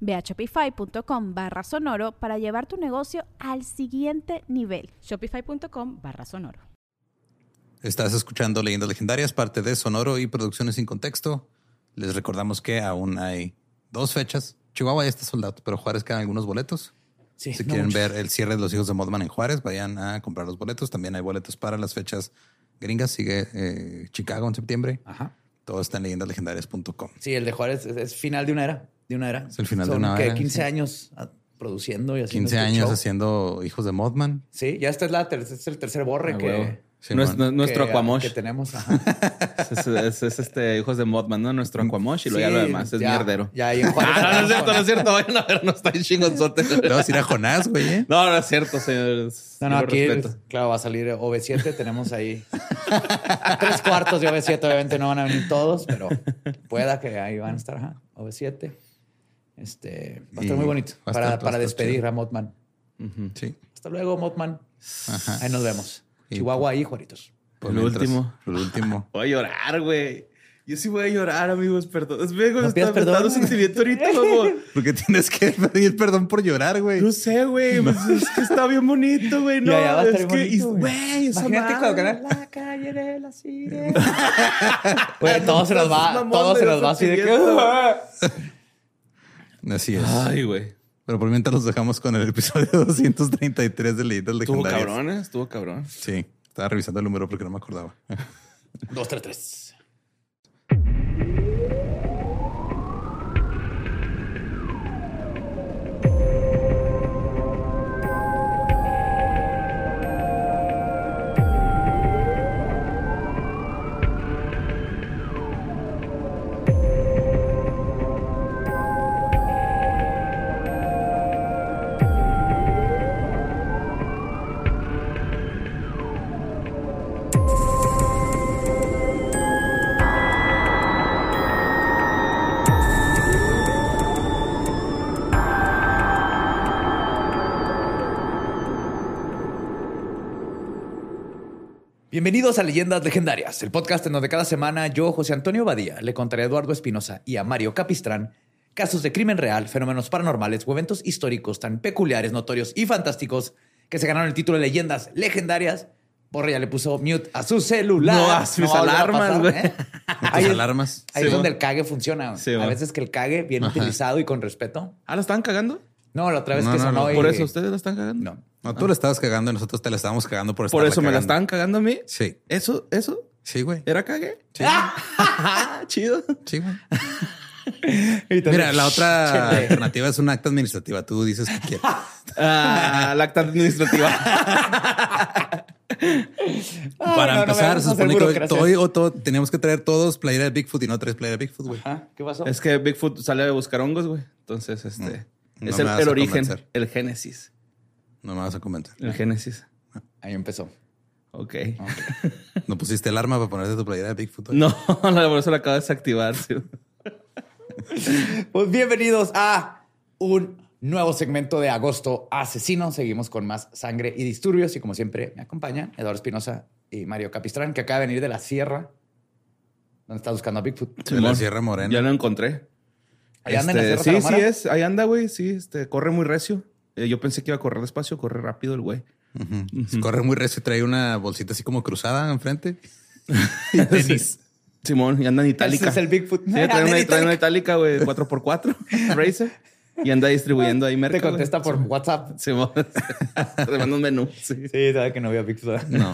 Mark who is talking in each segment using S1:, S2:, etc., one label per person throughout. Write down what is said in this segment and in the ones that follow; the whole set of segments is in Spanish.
S1: Ve a shopify.com barra sonoro para llevar tu negocio al siguiente nivel.
S2: Shopify.com barra sonoro.
S3: Estás escuchando Leyendas Legendarias, parte de Sonoro y Producciones sin Contexto. Les recordamos que aún hay dos fechas. Chihuahua ya está soldado, pero Juárez quedan algunos boletos. si quieren ver el cierre de los hijos de Modman en Juárez, vayan a comprar los boletos. También hay boletos para las fechas gringas. Sigue eh, Chicago en septiembre.
S4: Ajá.
S3: Todo está en leyendaslegendarias.com.
S4: Sí, el de Juárez es, es final de una era. De una era.
S3: Es el final de
S4: Son,
S3: una
S4: ¿qué?
S3: era,
S4: 15
S3: sí.
S4: años produciendo y haciendo
S3: 15
S4: este
S3: años
S4: show.
S3: haciendo hijos de Modman.
S4: Sí, ya este es, la ter- este es el tercer borre
S5: Ah,
S4: que,
S5: huevo.
S3: Sí,
S5: Nues-
S3: man.
S5: nuestro
S4: que-
S5: Aquamosh.
S4: que tenemos.
S5: Es, es- es, este hijos de Modman, ¿no? Nuestro Aquamosh y luego ya lo demás es
S4: ya-
S5: mierdero.
S4: Ya ahí en Juárez.
S5: Ah, no, no es cierto, no es cierto. Vayan a ver, no está en chingonzote.
S3: Le vas a ir a Jonás, güey. ¿eh?
S5: No, no es cierto, señor.
S4: No, no,
S5: lo
S4: aquí,
S5: respeto.
S4: claro, va a salir OV7. Tenemos ahí tres cuartos de OV7. Obviamente no van a venir todos, pero pueda que ahí van a estar. Ajá, OV7. Este, va a estar muy bonito para, para despedir
S3: chido.
S4: a Motman.
S5: Ujú.
S3: Sí.
S4: Hasta luego, Motman.
S3: Ajá.
S4: Ahí nos vemos.
S3: Y-
S4: Chihuahua y Juaritos.
S3: Por mientras,
S5: último.
S3: El último.
S5: Voy a llorar, güey. Yo sí voy a llorar, amigos. Perdón. Es vengo,
S4: No
S5: está
S4: perdón,
S5: dando
S4: güey.
S5: sentimiento ahorita.
S3: Porque tienes que pedir perdón por llorar, güey.
S5: No sé, güey. pues es que está bien bonito, güey. No,
S4: Ya, ya va a estar
S5: es que,
S4: güey. Imagínate
S5: madre.
S4: cuando la calle de la sirena. Güey, todo se nos va, todo se nos va así de que.
S3: Así es.
S5: Ay, güey.
S3: Pero por mientras los dejamos con el episodio 233 de Leyendas Legendarias.
S5: Estuvo cabrón, ¿eh? estuvo cabrón.
S3: Sí, estaba revisando el número porque no me acordaba.
S4: 233. Bienvenidos a Leyendas Legendarias, el podcast en donde cada semana yo, José Antonio Badía, le contaré a Eduardo Espinosa y a Mario Capistrán casos de crimen real, fenómenos paranormales o eventos históricos tan peculiares, notorios y fantásticos que se ganaron el título de Leyendas Legendarias. Borre ya le puso mute a su celular.
S5: No, a sus
S4: a
S5: alarmas, güey.
S4: ¿eh? Ahí es-
S3: alarmas.
S4: Ahí
S5: Sí,
S4: es donde el cague funciona.
S5: Sí,
S4: a veces que el cague bien
S3: Ajá.
S4: utilizado y con respeto.
S5: ¿Ah, la estaban cagando?
S4: No, la otra vez
S3: No,
S4: que
S3: no,
S4: sonó
S3: no,
S4: y-
S5: ¿Por eso ustedes la están cagando?
S4: No.
S3: No, tú le estabas cagando y nosotros te la estábamos cagando por
S5: ¿Por eso me la estaban cagando a mí?
S3: Sí.
S5: ¿Eso? ¿Eso?
S3: Sí, güey.
S5: ¿Era cague?
S3: Sí,
S5: Chido.
S3: sí, güey. Mira, la otra alternativa es un acta administrativa. Tú dices que quieres.
S5: Ah, la acta administrativa.
S4: Ah,
S3: Para
S4: no, no
S3: empezar, se supone que hoy o todo, teníamos que traer todos playera de Bigfoot y no tres playera de Bigfoot, güey.
S4: ¿Qué pasó?
S5: es que Bigfoot sale a buscar hongos, güey. Entonces, este...
S3: No
S5: es el, el origen,
S3: convencer.
S5: el génesis.
S3: No me vas a comentar.
S5: El génesis.
S4: Ahí empezó.
S5: Ok.
S3: No pusiste el arma para ponerte tu playera de Bigfoot. güey?
S5: No, por eso la acabo de desactivar. sí.
S4: Pues bienvenidos a un nuevo segmento de Agosto Asesino. Seguimos con más sangre y disturbios y como siempre me acompañan Eduardo Espinosa y Mario Capistrán, que acaba de venir de la sierra, donde está buscando a Bigfoot.
S3: De la. Sierra Morena.
S5: Ya lo encontré.
S4: Ahí anda en la
S5: Este,
S4: Sierra
S5: sí, sí es. Ahí anda, güey. Sí, este, corre muy recio. Eh, yo pensé que iba a correr despacio, corre rápido el güey.
S3: Corre muy recio y trae una bolsita así como cruzada enfrente. y tenis.
S5: Simón, y anda en itálica.
S4: Ese es el Bigfoot.
S5: Sí, trae una, trae una
S4: itálica.
S5: güey, 4x4, Racer. Y anda distribuyendo ahí
S4: Te
S5: merca, güey.
S4: contesta por WhatsApp.
S5: Simón. Te manda un menú. Sí.
S4: Sí, sabe que no vio a Bigfoot.
S3: No.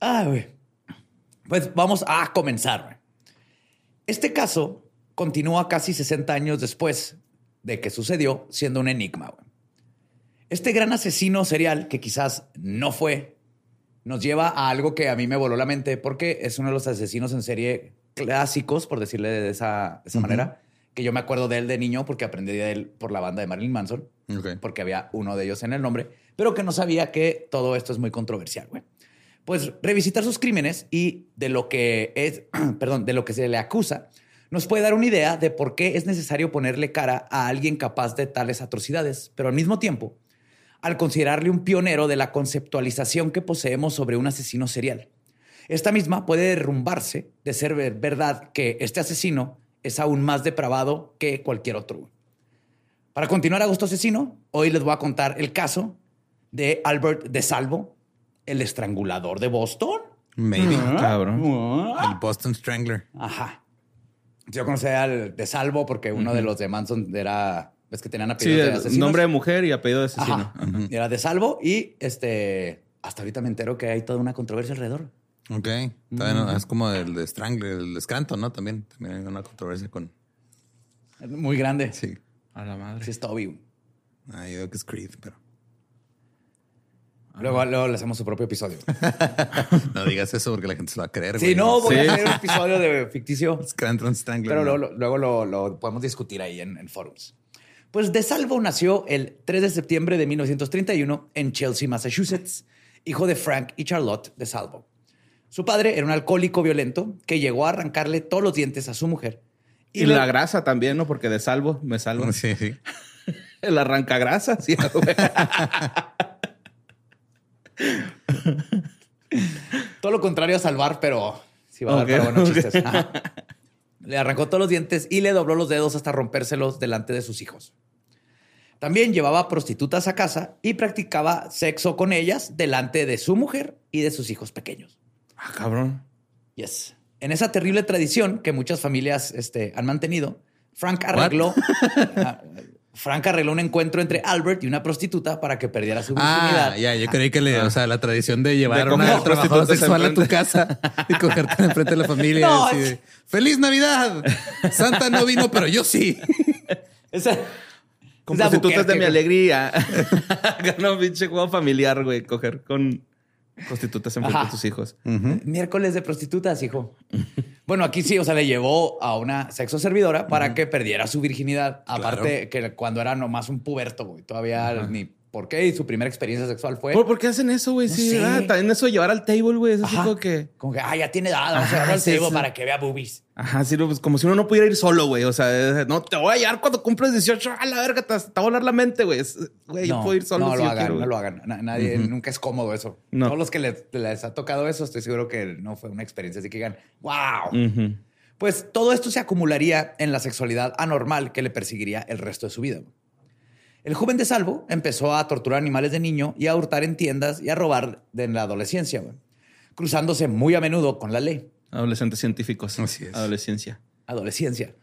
S4: Ah, güey. Pues vamos a comenzar. Este caso continúa casi 60 años después de que sucedió, siendo un enigma. güey. Este gran asesino serial, que quizás no fue, nos lleva a algo que a mí me voló la mente porque es uno de los asesinos en serie clásicos, por decirle de esa, de esa manera, que yo me acuerdo de él de niño porque aprendí de él por la banda de Marilyn Manson, porque había uno de ellos en el nombre, pero que no sabía que todo esto es muy controversial, güey. Pues revisitar sus crímenes y de lo que es, perdón, de lo que se le acusa, nos puede dar una idea de por qué es necesario ponerle cara a alguien capaz de tales atrocidades, pero al mismo tiempo, al considerarle un pionero de la conceptualización que poseemos sobre un asesino serial. Esta misma puede derrumbarse de ser ver- verdad que este asesino es aún más depravado que cualquier otro. Para continuar a gusto asesino, hoy les voy a contar el caso de Albert de Salvo, el estrangulador de Boston.
S3: Maybe.
S5: Cabrón.
S3: El Boston Strangler.
S4: Ajá. Yo conocí al de Salvo porque uno de los de Manson era, ves que tenían
S5: Sí,
S4: apellidos de asesinos.
S5: nombre de mujer y apellido de asesino.
S4: Ajá. Era de Salvo y este, hasta ahorita me entero que hay toda una controversia alrededor.
S3: Ok. No- es como el de Strangler, el de Scranton, ¿no? También. También hay una controversia con.
S4: Muy grande.
S3: Sí.
S5: A la madre.
S4: Sí, es Toby.
S3: Ah, yo creo que es Creed, pero.
S4: Luego, luego le hacemos su propio episodio.
S3: No digas eso porque la gente se lo va a creer.
S4: Sí,
S3: güey.
S4: no, voy a
S5: Sí.
S4: hacer un episodio de ficticio.
S3: Scranton Strangler.
S4: Pero luego, luego lo, lo podemos discutir ahí en, en forums. Pues De Salvo nació el 3 de septiembre de 1931 en Chelsea, Massachusetts, hijo de Frank y Charlotte De Salvo. Su padre era un alcohólico violento que llegó a arrancarle todos los dientes a su mujer.
S5: Y,
S4: le-
S5: la grasa también, ¿no? Porque de salvo me salvo.
S3: Sí, sí.
S5: El arranca grasa, sí.
S4: Todo lo contrario a salvar, pero sí va a dar para buenos chistes. Ajá. Le arrancó todos los dientes y le dobló los dedos hasta rompérselos delante de sus hijos. También llevaba prostitutas a casa y practicaba sexo con ellas delante de su mujer y de sus hijos pequeños.
S5: Ah, cabrón.
S4: Yes. En esa terrible tradición que muchas familias este, han mantenido, Frank arregló, Ah, Frank arregló un encuentro entre Albert y una prostituta para que perdiera su virginidad.
S3: Ah, ya, yo creí que le, o sea, la tradición de llevar
S5: De
S3: a una
S5: prostitutas
S3: sexual a tu casa y cogerte enfrente de la familia.
S4: No,
S3: así
S4: es-
S3: de, ¡Feliz Navidad! Santa no vino, pero yo sí.
S4: Esa-
S5: Con
S4: esa
S5: prostitutas de mi alegría. Ganó un pinche juego familiar, güey. Coger con prostitutas enfrente
S4: Ajá.
S5: de tus hijos.
S4: Miércoles de prostitutas, hijo. Bueno, aquí sí, o sea, le llevó a una sexo servidora para que perdiera su virginidad. Aparte que cuando era nomás un puberto, güey, todavía ni por qué. Y su primera experiencia sexual fue
S5: ¿Por, por qué hacen eso, güey?
S4: No
S5: sí,
S4: sé.
S5: ah, también eso de llevar al table, güey. Es así como que...
S4: como que, ah, ya tiene edad, vamos a
S5: Ajá,
S4: llevarlo al
S5: sí,
S4: table
S5: sí.
S4: para que vea boobies.
S5: Ajá, sí, no, pues como si uno no pudiera ir solo, güey. O sea, es- no, te voy a llevar cuando cumples 18. A la verga, te, va a volar la mente, güey. Güey, yo puedo ir solo
S4: no
S5: si
S4: lo
S5: yo
S4: hagan,
S5: quiero,
S4: no lo hagan. Na- nadie, nunca es cómodo eso.
S5: No.
S4: Todos los que les, les ha tocado eso, estoy seguro que no fue una experiencia así que digan, wow. Pues todo esto se acumularía en la sexualidad anormal que le perseguiría el resto de su vida. El joven de Salvo empezó a torturar animales de niño y a hurtar en tiendas y a robar en la adolescencia, güey, cruzándose muy a menudo con la ley.
S5: Adolescentes científicos.
S3: Así es.
S5: Adolescencia.
S4: Adolescencia.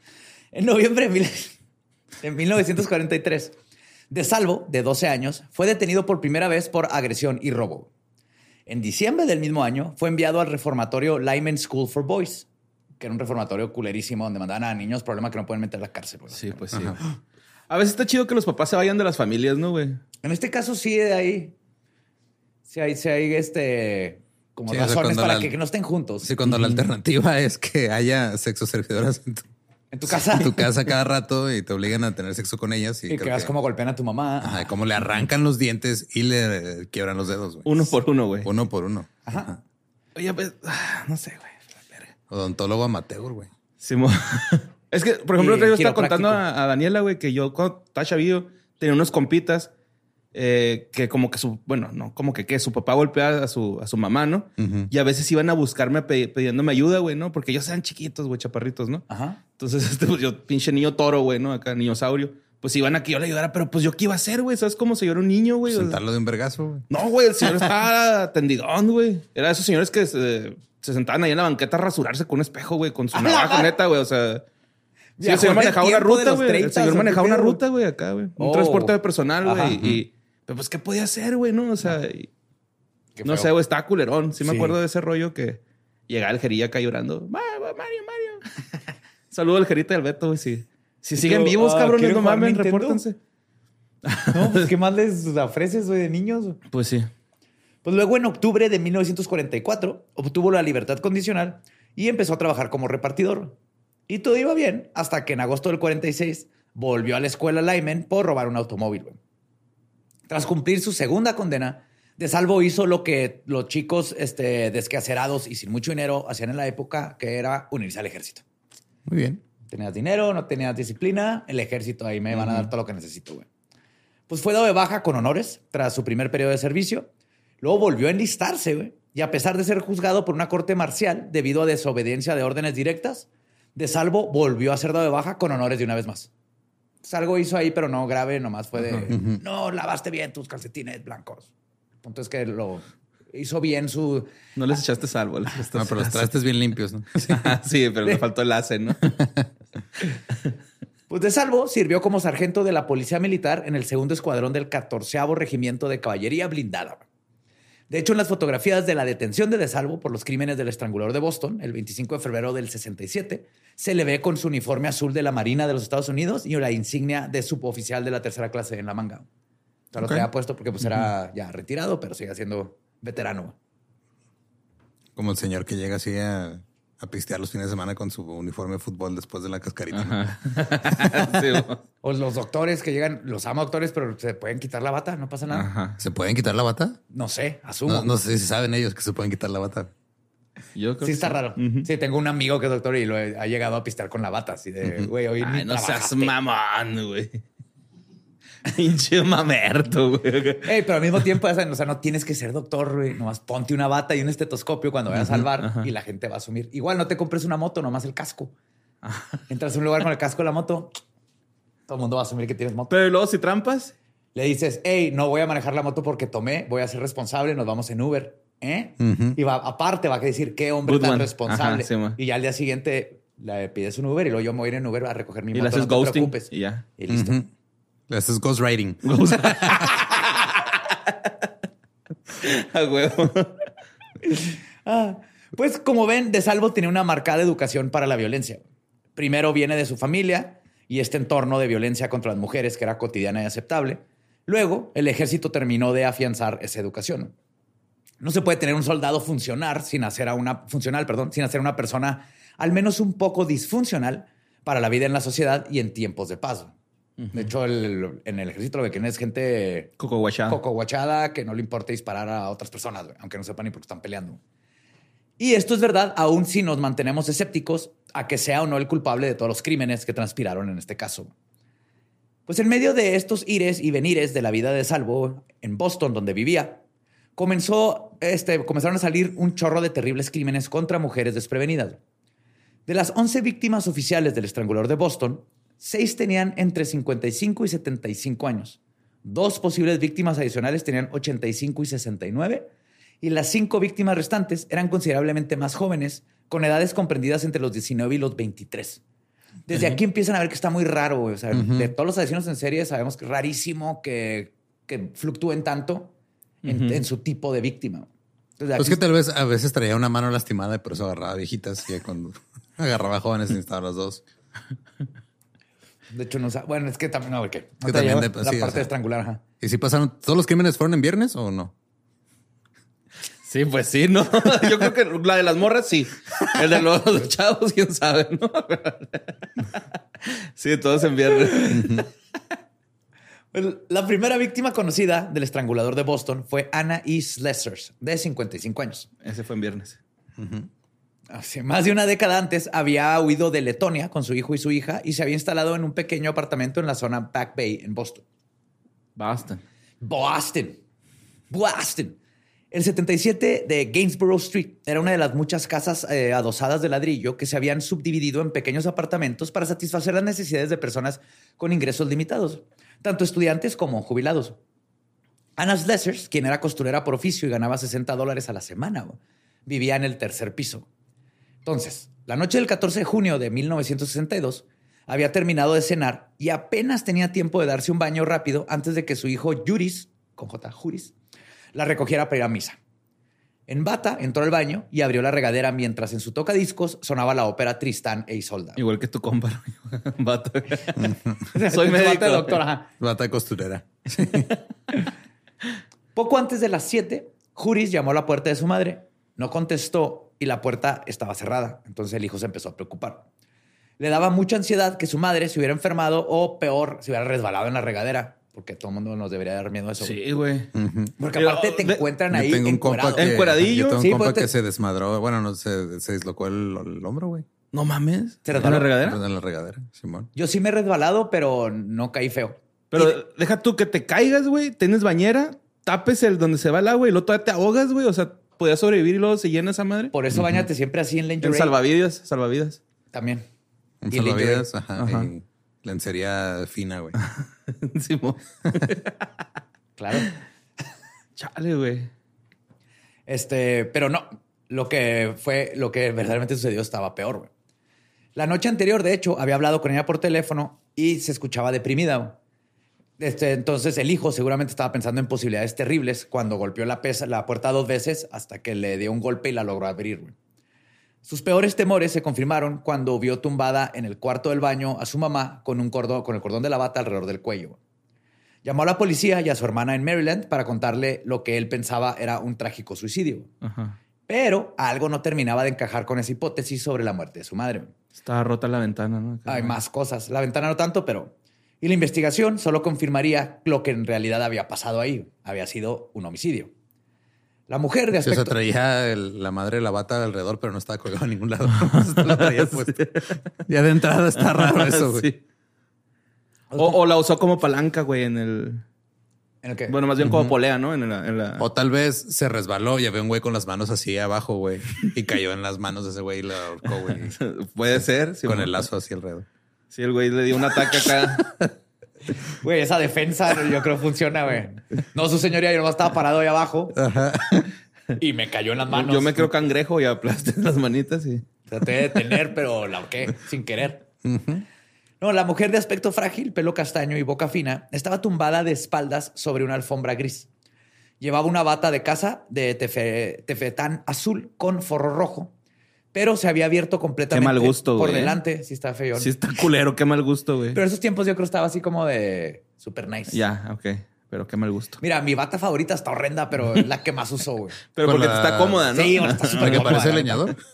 S4: En noviembre de, mil- de 1943, de Salvo, de 12 años, fue detenido por primera vez por agresión y robo. En diciembre del mismo año fue enviado al reformatorio Lyman School for Boys, que era un reformatorio culerísimo donde mandaban a niños, problema que no pueden meter a la cárcel. güey.
S5: Sí, pues sí. A veces está chido que los papás se vayan de las familias, ¿no, güey?
S4: En este caso sí de ahí. Sí hay, sí hay este como
S3: Sí, o sea,
S4: razones para
S3: la-
S4: que, que no estén juntos.
S3: Sí, cuando la alternativa es que haya sexo servidoras en tu,
S4: En tu casa.
S3: en tu casa cada rato y te obligan a tener sexo con ellas. Y,
S4: y que veas cómo golpean a tu mamá.
S3: Ajá, cómo le arrancan los dientes y le quiebran los dedos, güey.
S5: Uno por uno, güey.
S3: Uno por uno.
S4: Ajá.
S5: Oye, pues, ah, no sé, güey.
S3: Odontólogo amateur, güey.
S5: Simo- es que, por ejemplo,
S4: Y
S5: el otro día estaba contando a, a Daniela, güey, que yo cuando estaba chavillo tenía unos compitas eh, que como que su, bueno, no, como que, que su papá golpeaba a su, a su mamá, ¿no? Y a veces iban a buscarme pe- pidiéndome ayuda, güey, ¿no? Porque ellos eran chiquitos, güey, chaparritos, ¿no?
S4: Ajá.
S5: Entonces, este, pues yo, pinche niño toro, güey, ¿no? Acá, niñosaurio. Pues iban a que yo le ayudara, pero pues yo qué iba a hacer, güey. ¿Sabes cómo si yo era un niño, güey?
S3: Sentarlo de un vergazo, güey.
S5: no, güey, el señor estaba tendidón, güey. Era de esos señores que se, se sentaban ahí en la banqueta a rasurarse con un espejo, güey, con su
S4: ¡A la
S5: navaja neta, güey. O sea, sí,
S4: Viajó
S5: el señor
S4: en el
S5: manejaba una
S4: tiempo de
S5: ruta,
S4: los
S5: güey. El
S4: 30,
S5: señor
S4: ¿o
S5: manejaba una
S4: pedo?
S5: ruta, güey, acá, güey. Un
S4: Oh.
S5: transporte de personal,
S4: Ajá.
S5: güey. Y, pero pues, ¿qué podía hacer, güey, no? O sea, y-
S4: qué
S5: No
S4: feo.
S5: sé, güey, estaba culerón. Sí me
S4: Sí.
S5: acuerdo de ese rollo que llegaba el Jerilla acá llorando. Mario, Mario, Mario. Saludo al Jerita y al Beto, güey. Si siguen vivos,
S4: ah,
S5: cabrones,
S4: ¿quieren
S5: no
S4: jugar
S5: mamen,
S4: Nintendo?
S5: repórtense.
S4: No, pues, ¿qué más les ofreces, güey, de niños?
S5: Pues sí.
S4: Pues luego, en octubre de 1944, obtuvo la libertad condicional y empezó a trabajar como repartidor. Y todo iba bien hasta que en agosto del 46 volvió a la escuela Lyman por robar un automóvil. Tras cumplir su segunda condena, De Salvo hizo lo que los chicos este, desquacerados y sin mucho dinero hacían en la época, que era unirse al ejército.
S3: Muy bien.
S4: Tenías dinero, no tenías disciplina, el ejército ahí me van a dar todo lo que necesito, güey. Pues fue dado de baja con honores tras su primer periodo de servicio. Luego volvió a enlistarse, güey. Y a pesar de ser juzgado por una corte marcial debido a desobediencia de órdenes directas, De Salvo volvió a ser dado de baja con honores de una vez más. Entonces, algo hizo ahí, pero no grave, nomás fue de, no, lavaste bien tus calcetines blancos. El punto es que lo hizo bien su...
S5: No les echaste salvo. les echaste
S3: No, pero los trastes bien limpios, ¿no?
S5: sí, pero le faltó el ACE, ¿no?
S4: Pues de salvo sirvió como sargento de la policía militar en el segundo escuadrón del 14 Regimiento de Caballería Blindada. De hecho, en las fotografías de la detención de De Salvo por los crímenes del estrangulador de Boston, el 25 de febrero del 67, se le ve con su uniforme azul de la Marina de los Estados Unidos y la insignia de suboficial de la tercera clase en la manga. O sea, lo
S3: Ok.
S4: traía puesto porque pues, era ya retirado, pero sigue siendo veterano.
S3: Como el señor que llega así a, a pistear los fines de semana con su uniforme de fútbol después de la cascarita. ¿no?
S5: Sí, güey.
S4: O los doctores que llegan, los amo doctores, pero se pueden quitar la bata, no pasa nada.
S5: Ajá.
S3: ¿Se pueden quitar la bata?
S4: No sé, asumo.
S3: No, no sé si saben ellos que se pueden quitar la bata.
S5: Yo creo
S4: Sí,
S5: que
S4: está raro.
S5: Ujú.
S4: Sí, tengo un amigo que es doctor y lo he- ha llegado a pistear con la bata. Así de, güey, hoy
S5: Ay, no seas mamón, güey. Pinche mamerto, güey.
S4: Ey, pero al mismo tiempo, o sea, no tienes que ser doctor, güey. Nomás ponte una bata y un estetoscopio cuando vayas bar
S5: ajá.
S4: y la gente va a asumir. Igual no te compres una moto, nomás el casco. Entras a un lugar con el casco de la moto, todo el mundo va a asumir que tienes moto.
S5: Pero luego, si trampas,
S4: Le dices, hey, no voy a manejar la moto porque tomé, voy a ser responsable, nos vamos en Uber. ¿Eh? Y va, aparte va a decir, qué hombre
S5: Good
S4: tan
S5: one.
S4: responsable.
S5: Ajá, sí, ma.
S4: y ya al día siguiente le pides un Uber y luego yo me voy a ir en Uber a recoger mi
S5: y le
S4: moto.
S5: haces
S4: no te
S5: ghosting
S4: preocupes.
S5: y ya.
S4: Y listo.
S3: Le haces ghostwriting.
S5: A huevo.
S4: Ah, pues como ven, De Salvo tenía una marcada educación para la violencia. Primero viene de su familia y este entorno de violencia contra las mujeres que era cotidiana y aceptable. Luego, el ejército terminó de afianzar esa educación. No se puede tener un soldado funcionar sin hacer a una funcional, perdón, sin hacer una persona al menos un poco disfuncional para la vida en la sociedad y en tiempos de paz. De hecho, el- en el ejército lo que es gente
S5: Coco
S4: guachada que no le importa disparar a otras personas, aunque no sepan ni por qué están peleando. Y esto es verdad, aun si nos mantenemos escépticos a que sea o no el culpable de todos los crímenes que transpiraron en este caso. Pues en medio de estos ires y venires de la vida de Salvo en Boston, donde vivía, comenzó, este, comenzaron a salir un chorro de terribles crímenes contra mujeres desprevenidas. De las 11 víctimas oficiales del estrangulador de Boston, seis tenían entre 55 y 75 años. Dos posibles víctimas adicionales tenían 85 y 69. Y las cinco víctimas restantes eran considerablemente más jóvenes, con edades comprendidas entre los 19 y los 23. Desde aquí empiezan a ver que está muy raro. O sea, de todos los asesinos en serie sabemos que es rarísimo que, que fluctúen tanto en, su tipo de víctima. Entonces,
S3: Pues que tal vez a veces traía una mano lastimada y por eso agarraba viejitas y cuando agarraba jóvenes necesitaba las dos.
S4: De hecho, no Bueno, es que también, no. No
S3: Que también de-
S4: la
S3: sí, o
S4: parte
S3: sea.
S4: de estrangular. ajá.
S3: ¿Y si pasaron todos los crímenes fueron en viernes o no?
S5: Sí, pues sí, ¿no? Yo creo que la de las morras sí. El de los, chavos, quién sabe, ¿no? Sí, todos en viernes.
S4: La primera víctima conocida del estrangulador de Boston fue Anna E. Slessers, de 55 años.
S5: Ese fue en viernes.
S4: Hace más de una década antes había huido de Letonia con su hijo y su hija y se había instalado en un pequeño apartamento en la zona Back Bay, en Boston.
S5: Boston.
S4: Boston. Boston. El 77 de Gainsborough Street era una de las muchas casas eh, adosadas de ladrillo que se habían subdividido en pequeños apartamentos para satisfacer las necesidades de personas con ingresos limitados, tanto estudiantes como jubilados. Anna Slessers, quien era costurera por oficio y ganaba 60 dólares a la semana, vivía en el tercer piso. Entonces, la noche del 14 de junio de 1962, había terminado de cenar y apenas tenía tiempo de darse un baño rápido antes de que su hijo Juris, con J. Juris, la recogiera para ir a misa. En bata entró al baño y abrió la regadera mientras en su tocadiscos sonaba la ópera Tristán e Isolda.
S5: Igual que tu compa. Vato.
S4: Soy
S5: médico.
S4: Bata, doctor, ajá.
S3: Bata costurera.
S4: Poco antes de las 7, Juris llamó a la puerta de su madre. No contestó y la puerta estaba cerrada. Entonces el hijo se empezó a preocupar. Le daba mucha ansiedad que su madre se hubiera enfermado o peor, se hubiera resbalado en la regadera. Porque todo el mundo nos debería dar miedo a eso.
S5: Sí, güey.
S4: Porque aparte te
S5: de-
S4: encuentran
S3: Yo
S4: ahí
S3: tengo un compa que,
S5: Encueradillo.
S3: yo tengo un
S4: Sí,
S3: compa
S4: pues te-
S3: que se desmadró. Bueno, no se, se dislocó el, el hombro, güey.
S5: No mames.
S4: ¿Se
S5: ¿En la regadera?
S3: En la regadera, Simón.
S4: Yo sí me he resbalado, pero no caí feo.
S5: Pero deja tú que te caigas, güey. Tienes bañera, tapes el donde se va el agua y luego todavía te ahogas, güey. O sea, podías sobrevivir y luego se llena esa madre.
S4: Por eso bañate siempre así en
S5: En
S4: lingerie.
S5: salvavidas, salvavidas.
S4: También.
S3: Un
S4: Y
S3: salvavidas, ajá, lencería fina, güey.
S5: Simón.
S4: Claro.
S5: Chale, güey.
S4: Este, pero no. Lo que fue, lo que verdaderamente sucedió estaba peor. güey. La noche anterior, de hecho, había hablado con ella por teléfono y se escuchaba deprimida. Este, entonces el hijo seguramente estaba pensando en posibilidades terribles cuando golpeó la, pesa- la puerta dos veces hasta que le dio un golpe y la logró abrir. güey. Sus peores temores se confirmaron cuando vio tumbada en el cuarto del baño a su mamá con un cordón, con el cordón de la bata alrededor del cuello. güey. Llamó a la policía y a su hermana en Maryland para contarle lo que él pensaba era un trágico suicidio.
S5: Ajá.
S4: Pero algo no terminaba de encajar con esa hipótesis sobre la muerte de su madre.
S5: Estaba rota la ventana, ¿no?
S4: Hay más cosas. La ventana no tanto, pero... Y la investigación solo confirmaría lo que en realidad había pasado ahí. Había sido un homicidio. La mujer de
S3: Sí, o sea,
S4: aspecto...
S3: traía el- la madre de la bata alrededor, pero no estaba colgado a ningún lado. la traía puesta. Ya de entrada está raro eso, güey.
S5: Sí. O, o la usó como palanca, güey, en el.
S4: ¿En el qué?
S5: Bueno, más bien como polea, ¿no? En la. en la-
S3: O tal vez se resbaló y había un güey con las manos así abajo, güey. Y cayó en las manos de ese güey y la ahorcó, güey.
S5: Puede ser. sí,
S3: con el lazo así alrededor.
S5: Sí, el güey le dio un ataque acá.
S4: Güey, esa defensa yo creo funciona, güey. No, su señoría, yo nomás estaba parado ahí abajo. Y me cayó en las manos.
S5: Yo me creo cangrejo y aplasté las manitas y.
S4: Traté de detener, pero la ahorqué sin querer. No, la mujer de aspecto frágil, pelo castaño y boca fina, estaba tumbada de espaldas sobre una alfombra gris. Llevaba una bata de casa de tefe- tefetán azul con forro rojo, pero se había abierto completamente
S5: mal gusto,
S4: por
S5: güey.
S4: delante. Sí, está feo.
S5: Sí, está culero, qué mal gusto, güey.
S4: Pero esos tiempos yo creo estaba así como de super nice.
S5: Ya, ok. Pero qué mal gusto.
S4: Mira, mi bata favorita está horrenda, pero es la que más uso, güey.
S5: Pero
S3: Con
S5: porque
S3: la-
S5: te está cómoda, ¿no?
S4: Sí, bueno, está
S3: ¿La
S4: súper
S3: que
S4: cómoda,
S3: parece leñador?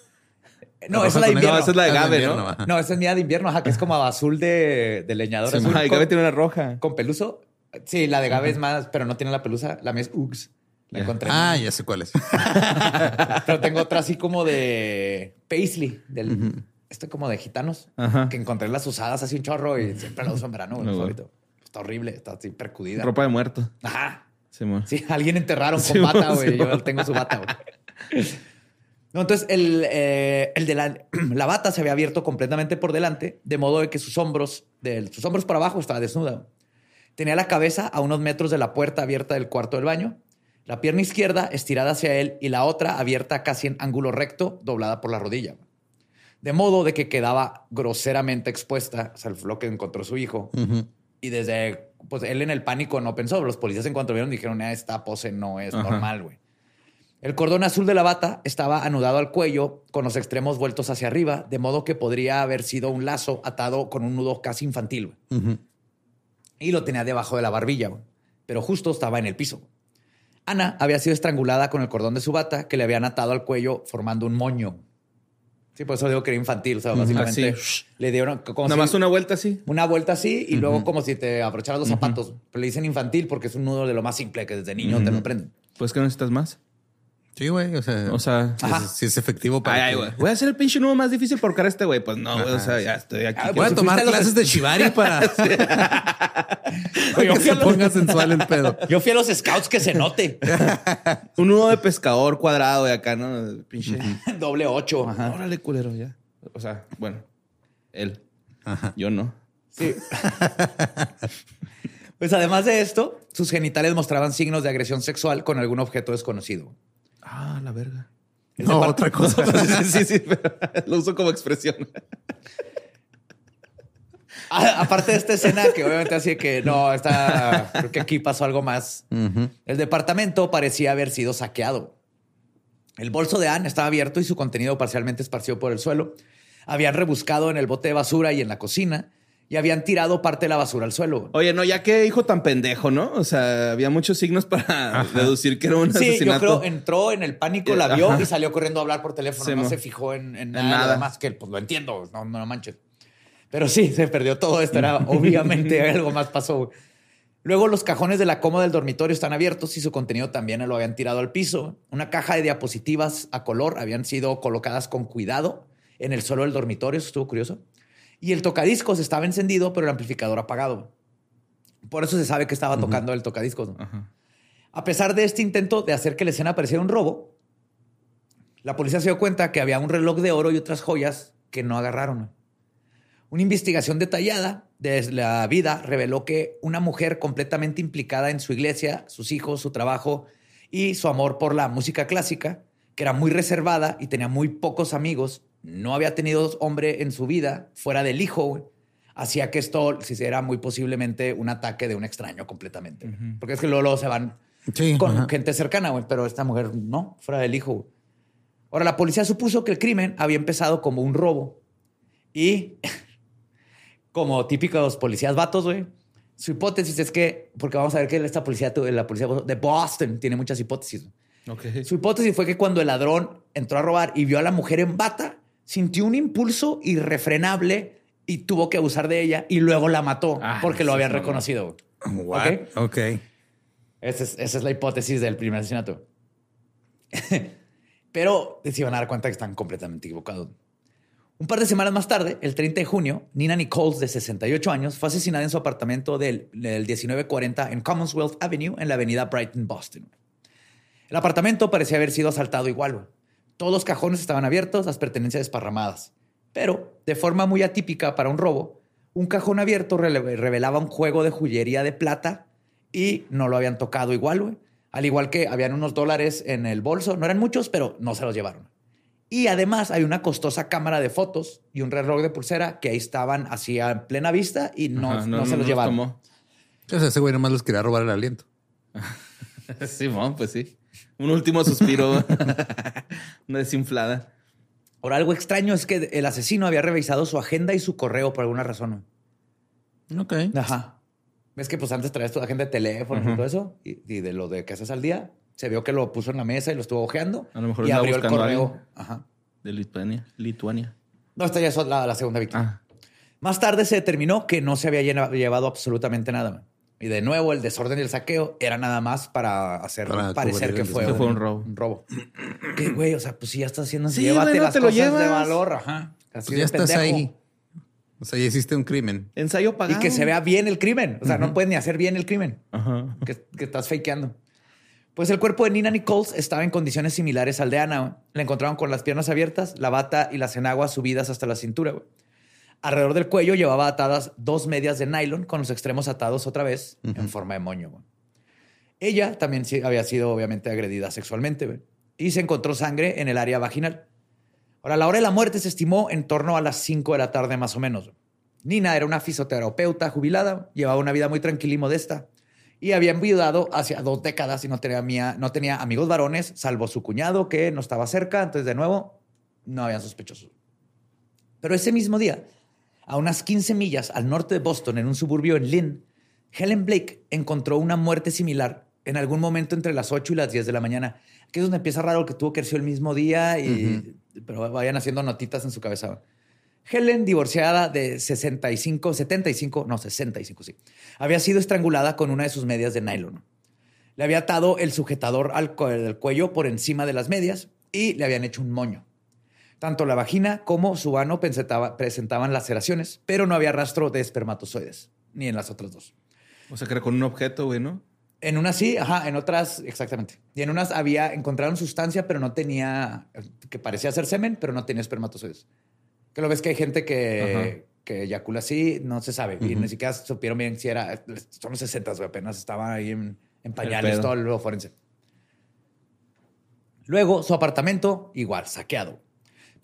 S4: No, esa es la de invierno.
S5: No, esa es la de
S3: Ah,
S5: Gabe,
S3: invierno,
S5: ¿no?
S4: No, esa es mía de invierno, ajá, que es como azul de, de leñador.
S3: Sí,
S4: azul
S5: Gabe tiene una roja.
S4: con peluso. Sí, la de Gabe es más, pero no tiene la pelusa. La mía es Uggs. La
S5: Ya.
S4: encontré.
S3: Ah, ya sé cuál es.
S4: Pero tengo otra así como de Paisley, del este como de gitanos,
S5: Ajá.
S4: que encontré las usadas así un chorro y siempre la uso en verano,
S5: bueno.
S4: Está horrible, está así percudida.
S5: Ropa de muerto.
S4: Ajá.
S5: Simón.
S4: Sí, alguien enterraron con
S5: Sí,
S4: bata,
S5: sí,
S4: güey. Yo tengo su bata, güey. No, entonces el, eh, el de la, la bata se había abierto completamente por delante, de modo de que sus hombros, de sus hombros por abajo estaba desnuda. Tenía la cabeza a unos metros de la puerta abierta del cuarto del baño, la pierna izquierda estirada hacia él y la otra abierta casi en ángulo recto, doblada por la rodilla. De modo de que quedaba groseramente expuesta, o sea, lo que encontró su hijo. Y desde, pues él en el pánico no pensó. Los policías en cuanto vieron dijeron, "Ah, esta pose no es
S5: Ajá.
S4: normal, güey. El cordón azul de la bata estaba anudado al cuello con los extremos vueltos hacia arriba, de modo que podría haber sido un lazo atado con un nudo casi infantil. Y lo tenía debajo de la barbilla, pero justo estaba en el piso. Ana había sido estrangulada con el cordón de su bata que le habían atado al cuello formando un moño. Sí, por eso digo que era infantil. O sea, básicamente
S5: así.
S4: le dieron como
S5: Nada
S4: si-
S5: más una vuelta así.
S4: una vuelta así y luego como si te abrocharas los zapatos. Pero le dicen infantil porque es un nudo de lo más simple que desde niño te lo prenden.
S5: Pues que no necesitas más.
S3: Sí, güey. O sea,
S5: O sea,
S3: sí es, efectivo para.
S5: ay, ay,
S3: que-
S5: güey. Voy a hacer el pinche nudo más difícil por cara a este güey. Pues no, güey. O sea, ya estoy aquí.
S4: Ah,
S3: Voy a
S4: Pues
S3: tomar
S4: fuiste a los-
S3: clases de Shibari para,
S4: Yo
S3: que se
S4: los-
S3: ponga sensual el pedo.
S4: Yo fui a los scouts que se note.
S5: Un nudo de pescador cuadrado de acá, ¿no? Pinche.
S4: Doble ocho. Ajá.
S5: Órale, culero, ya. O sea, bueno, él.
S3: Ajá.
S5: Yo no.
S4: Sí. pues además de esto, sus genitales mostraban signos de agresión sexual con algún objeto desconocido.
S5: Ah, la verga.
S3: No, otra cosa.
S5: sí, sí, sí, pero lo uso como expresión.
S4: Ah, aparte de esta escena, que obviamente así que no, está. Creo que aquí pasó algo más. El departamento parecía haber sido saqueado. El bolso de Anne estaba abierto y su contenido parcialmente esparcido por el suelo. Habían rebuscado en el bote de basura y en la cocina y habían tirado parte de la basura al suelo.
S5: Oye, no, ya qué hijo tan pendejo, ¿no? O sea, había muchos signos para deducir que era un
S4: sí,
S5: asesinato.
S4: yo creo entró en el pánico, la
S5: Eh,
S4: vio
S5: ajá.
S4: y salió corriendo a hablar por teléfono.
S5: Sí,
S4: no
S5: mo.
S4: se fijó en, en
S5: En
S4: nada,
S5: nada.
S4: más que pues lo entiendo, no, no manches. Pero sí, se perdió todo esto. Era obviamente algo más pasó. Luego los cajones de la cómoda del dormitorio están abiertos y su contenido también lo habían tirado al piso. Una caja de diapositivas a color habían sido colocadas con cuidado en el suelo del dormitorio. Eso estuvo curioso. Y el tocadiscos estaba encendido, pero el amplificador apagado. Por eso se sabe que estaba tocando el tocadiscos. A pesar de este intento de hacer que la escena pareciera un robo, la policía se dio cuenta que había un reloj de oro y otras joyas que no agarraron. Una investigación detallada de la vida reveló que una mujer completamente implicada en su iglesia, sus hijos, su trabajo y su amor por la música clásica, que era muy reservada y tenía muy pocos amigos, no había tenido hombre en su vida fuera del hijo, hacía que esto si era muy posiblemente un ataque de un extraño completamente. Porque es que luego, luego se van
S3: Sí,
S4: con gente cercana, güey, pero esta mujer no, fuera del hijo. Ahora, la policía supuso que el crimen había empezado como un robo y, como típicos policías vatos, güey, su hipótesis es que, porque vamos a ver que esta policía, la policía de Boston tiene muchas hipótesis. Su hipótesis fue que cuando el ladrón entró a robar y vio a la mujer en bata, sintió un impulso irrefrenable y tuvo que abusar de ella y luego la mató
S5: Ah,
S4: porque lo habían
S5: no, no.
S4: reconocido.
S3: What?
S4: Ok.
S3: Ok.
S4: Esa es, esa es la hipótesis del primer asesinato. Pero se iban a dar cuenta que están completamente equivocados. Un par de semanas más tarde, el 30 de junio, Nina Nichols, de 68 años, fue asesinada en su apartamento del, del 1940 en Commonwealth Avenue, en la avenida Brighton, Boston. El apartamento parecía haber sido asaltado igual. Todos los cajones estaban abiertos, las pertenencias desparramadas. Pero, de forma muy atípica para un robo, un cajón abierto revelaba un juego de joyería de plata y no lo habían tocado igual, güey. Al igual que habían unos dólares en el bolso, no eran muchos, pero no se los llevaron. Y además hay una costosa cámara de fotos y un reloj de pulsera que ahí estaban así a plena vista y no,
S5: Ajá,
S4: no, se los llevaron.
S5: tomó.
S3: O sea, ese güey nomás les quería robar el aliento.
S5: Sí, bueno, pues sí. Un último suspiro. Una desinflada.
S4: Ahora, algo extraño es que el asesino había revisado su agenda y su correo por alguna razón.
S3: Ok.
S4: Ajá. Ves que pues antes traías tu agenda de teléfono y todo eso y, y de lo de que haces al día. Se vio que lo puso en la mesa y lo estuvo ojeando.
S5: A lo mejor
S4: y abrió el correo. Ajá.
S5: De Lituania. Lituania.
S4: No, esta ya es la, la segunda víctima.
S5: Ah.
S4: Más tarde se determinó que no se había llevado absolutamente nada. Y de nuevo, el desorden y el saqueo era nada más para hacer
S3: Para
S4: parecer que fue.
S5: Que un robo.
S4: Un robo. ¿Qué, güey? O sea, pues si ya estás haciendo,
S5: Sí,
S4: llévate las
S5: te lo
S4: cosas de valor. Ajá. Así
S3: Pues
S4: de
S3: ya estás
S4: pendejo.
S3: ahí. O sea, ya hiciste un crimen.
S5: Ensayo
S4: Y
S5: pagado.
S4: que se vea bien el crimen. O sea, no puedes ni hacer bien el crimen.
S5: Ajá.
S4: que, que estás fakeando. Pues el cuerpo de Nina Nichols estaba en condiciones similares al de Ana. güey. La encontraron con las piernas abiertas, la bata y las enaguas subidas hasta la cintura. güey. Alrededor del cuello llevaba atadas dos medias de nylon con los extremos atados otra vez en forma de moño. güey. Ella también había sido obviamente agredida sexualmente güey. y se encontró sangre en el área vaginal. Ahora, la hora de la muerte se estimó en torno a las 5 de la tarde más o menos. Nina era una fisioterapeuta jubilada, llevaba una vida muy tranquila y modesta y había enviudado hacia dos décadas y no tenía, mía- no tenía amigos varones, salvo su cuñado que no estaba cerca. Entonces, de nuevo, no habían sospechosos. Pero ese mismo día, a unas 15 millas al norte de Boston, en un suburbio en Lynn, Helen Blake encontró una muerte similar en algún momento entre las 8 y las 10 de la mañana. Aquí es donde empieza raro que tuvo que el mismo día, y, pero vayan haciendo notitas en su cabeza. Helen, divorciada de 65, 75, no, 65, sí. Había sido estrangulada con una de sus medias de nylon. Le había atado el sujetador al del cuello por encima de las medias y le habían hecho un moño. Tanto la vagina como su ano presentaba- presentaban laceraciones, pero no había rastro de espermatozoides, ni en las otras dos.
S5: O sea, que era con un objeto, güey, ¿no?
S4: En unas sí, ajá, en otras, exactamente. Y en unas había, encontraron sustancia, pero no tenía, que parecía ser semen, pero no tenía espermatozoides. Que lo ves que hay gente que, que eyacula así, no se sabe. Y ni siquiera supieron bien si era, son los 60, güey, apenas estaba ahí en, en pañales, todo el lo forense. Luego, su apartamento, igual, saqueado.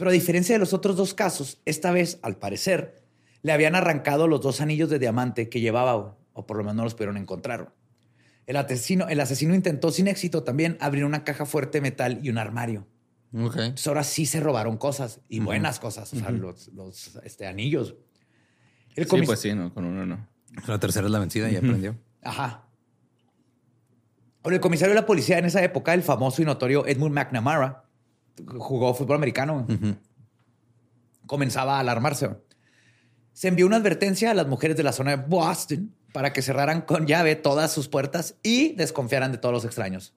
S4: Pero a diferencia de los otros dos casos, esta vez, al parecer, le habían arrancado los dos anillos de diamante que llevaba, o por lo menos no los pudieron encontrar. El asesino, el asesino intentó sin éxito también abrir una caja fuerte de metal y un armario,
S3: Ok.
S4: Entonces ahora sí se robaron cosas y buenas cosas, o sea, los, los, este, anillos. El
S5: Sí, pues sí, no, con uno no.
S3: La tercera es la vencida y aprendió.
S4: Ajá. Ahora, el comisario de la policía en esa época, el famoso y notorio Edmund McNamara, jugó fútbol americano. Comenzaba a alarmarse. Se envió una advertencia a las mujeres de la zona de Boston para que cerraran con llave todas sus puertas y desconfiaran de todos los extraños.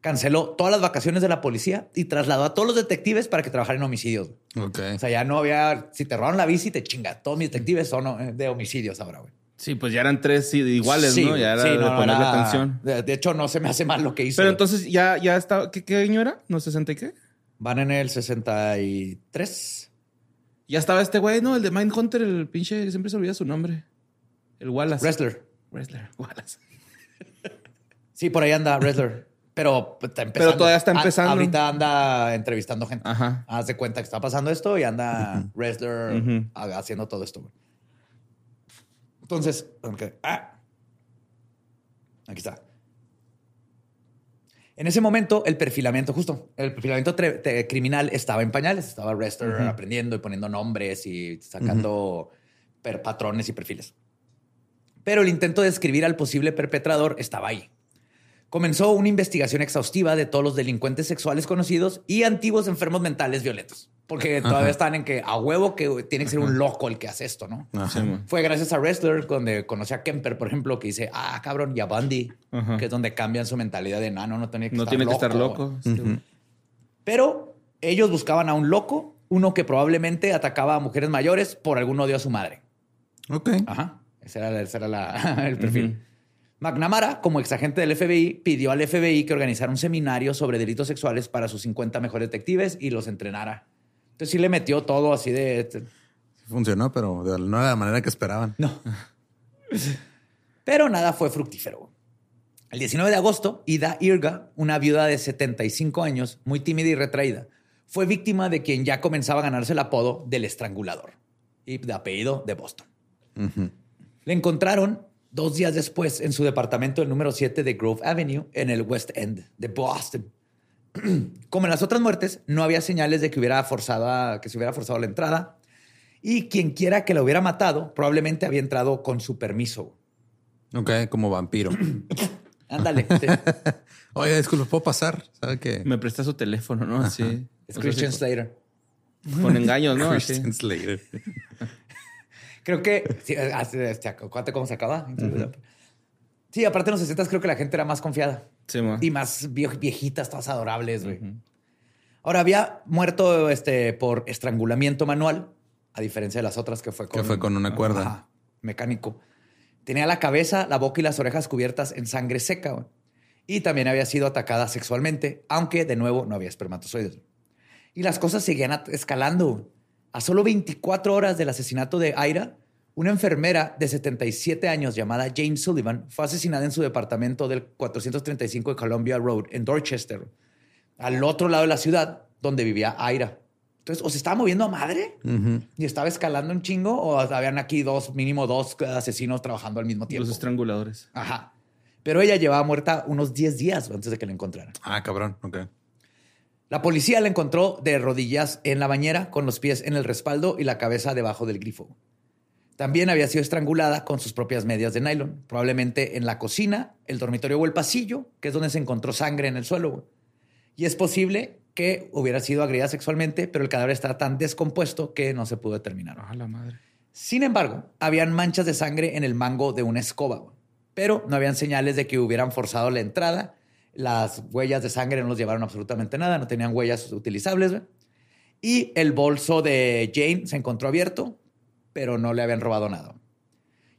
S4: Canceló todas las vacaciones de la policía y trasladó a todos los detectives para que trabajaran en homicidios.
S3: Ok.
S4: O sea, ya no había. Si te robaron la bici, te chinga. Todos mis detectives son eh, de homicidios ahora, güey.
S5: Sí, pues ya eran tres iguales,
S4: Sí,
S5: ¿no? Ya era
S4: sí,
S5: de
S4: no, no,
S5: ponerle
S4: era-
S5: atención.
S4: De, de hecho, no se me hace mal lo que hizo.
S5: Pero entonces ya, ya estaba. ¿qué, ¿Qué año era? ¿No 60 y qué?
S4: Van en el 63.
S5: Ya estaba este güey, ¿no? El de Mindhunter, el pinche, siempre se olvida su nombre. El Wallace.
S4: Wrestler.
S5: Wrestler. Wallace.
S4: Sí, por ahí anda Wrestler. Pero está empezando.
S5: Pero todavía está
S4: A-
S5: empezando.
S4: ahorita anda entrevistando gente.
S5: Ajá.
S4: Haz de cuenta que está pasando esto y anda Wrestler haciendo todo esto. güey. Entonces, ok. Ah. aquí está. En ese momento, el perfilamiento, justo, el perfilamiento criminal estaba en pañales. Estaba Wrestler aprendiendo y poniendo nombres y sacando patrones y perfiles. Pero el intento de describir al posible perpetrador estaba ahí. Comenzó una investigación exhaustiva de todos los delincuentes sexuales conocidos y antiguos enfermos mentales violentos. Porque todavía están en que a huevo que tiene que ser un loco el que hace esto, ¿no?
S5: Man.
S4: Fue gracias a Wrestler donde conocí a Kemper, por ejemplo, que dice, ah, cabrón, y a Bundy,
S5: Ajá.
S4: que es donde cambian su mentalidad de nano, no tiene que
S5: No
S4: estar
S5: tiene que
S4: loco.
S5: estar loco. Este.
S4: Pero ellos buscaban a un loco, uno que probablemente atacaba a mujeres mayores por algún odio a su madre.
S3: Ok.
S4: Ajá. Ese era, ese era la- el perfil. McNamara, como exagente del FBI, pidió al FBI que organizara un seminario sobre delitos sexuales para sus 50 mejores detectives y los entrenara. Entonces sí le metió todo así de...
S3: Funcionó, pero de no de la manera que esperaban.
S4: No. Pero nada fue fructífero. El 19 de agosto, Ida Irga, una viuda de 75 años, muy tímida y retraída, fue víctima de quien ya comenzaba a ganarse el apodo del estrangulador y de apellido de Boston. Le encontraron dos días después en su departamento del número 7 de Grove Avenue en el West End de Boston. Como en las otras muertes, no había señales de que hubiera forzado a- que se hubiera forzado la entrada y quien quiera que la hubiera matado probablemente había entrado con su permiso.
S3: Ok, como vampiro.
S4: Ándale. sí.
S3: Oye, disculpe, ¿puedo pasar? ¿Sabe que
S5: Me presta su teléfono, ¿no? Así.
S4: Es
S5: O sea,
S4: Christian
S5: sí,
S4: Slater.
S5: con, engaños, ¿no?
S3: Christian Slater.
S4: Creo que. Sí, ah, sí, este, acuérdate cómo se acaba. Sí, aparte en los 60 creo que la gente era más confiada.
S5: Sí, man.
S4: Y más vie- viejitas, todas adorables, güey. Ahora había muerto este, por estrangulamiento manual, a diferencia de las otras que fue con,
S3: Que fue con una cuerda.
S4: Ajá, mecánico. Tenía la cabeza, la boca y las orejas cubiertas en sangre seca. güey. Y también había sido atacada sexualmente, aunque de nuevo no había espermatozoides. Y las cosas seguían escalando. A solo 24 horas del asesinato de Aira, una enfermera de 77 años llamada Jane Sullivan fue asesinada en su departamento del 435 de Columbia Road en Dorchester, al otro lado de la ciudad donde vivía Aira. Entonces, o se estaba moviendo a madre y estaba escalando un chingo, o habían aquí dos, mínimo dos asesinos trabajando al mismo tiempo.
S5: Los estranguladores.
S4: Ajá. Pero ella llevaba muerta unos 10 días antes de que la encontraran.
S3: Ah, cabrón. Ok.
S4: La policía la encontró de rodillas en la bañera, con los pies en el respaldo y la cabeza debajo del grifo. También había sido estrangulada con sus propias medias de nylon, probablemente en la cocina, el dormitorio o el pasillo, que es donde se encontró sangre en el suelo. Y es posible que hubiera sido agredida sexualmente, pero el cadáver está tan descompuesto que no se pudo determinar.
S5: La madre.
S4: Sin embargo, habían manchas de sangre en el mango de una escoba, pero no habían señales de que hubieran forzado la entrada. Las huellas de sangre no los llevaron absolutamente nada, no tenían huellas utilizables. Y el bolso de Jane se encontró abierto, pero no le habían robado nada.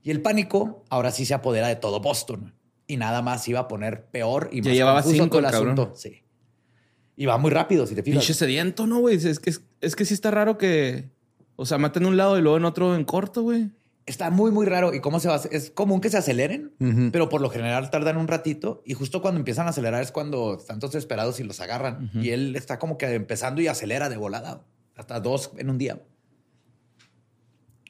S4: Y el pánico ahora sí se apodera de todo Boston. Y nada más iba a poner peor y
S5: Ya
S4: más
S5: llevaba
S4: confuso
S5: cinco
S4: todo el
S5: el cabrón.
S4: asunto. Sí. Y va muy rápido, si te fijas.
S5: Pinche sediento, ¿no, güey? Es que, es, es que sí está raro que... O sea, maten un lado y luego en otro en corto, güey.
S4: Está muy, muy raro. ¿Y cómo se va a? Es común que se aceleren, pero por lo general tardan un ratito. Y justo cuando empiezan a acelerar es cuando están todos desesperados y los agarran. Y él está como que empezando y acelera de volada. Hasta dos en un día.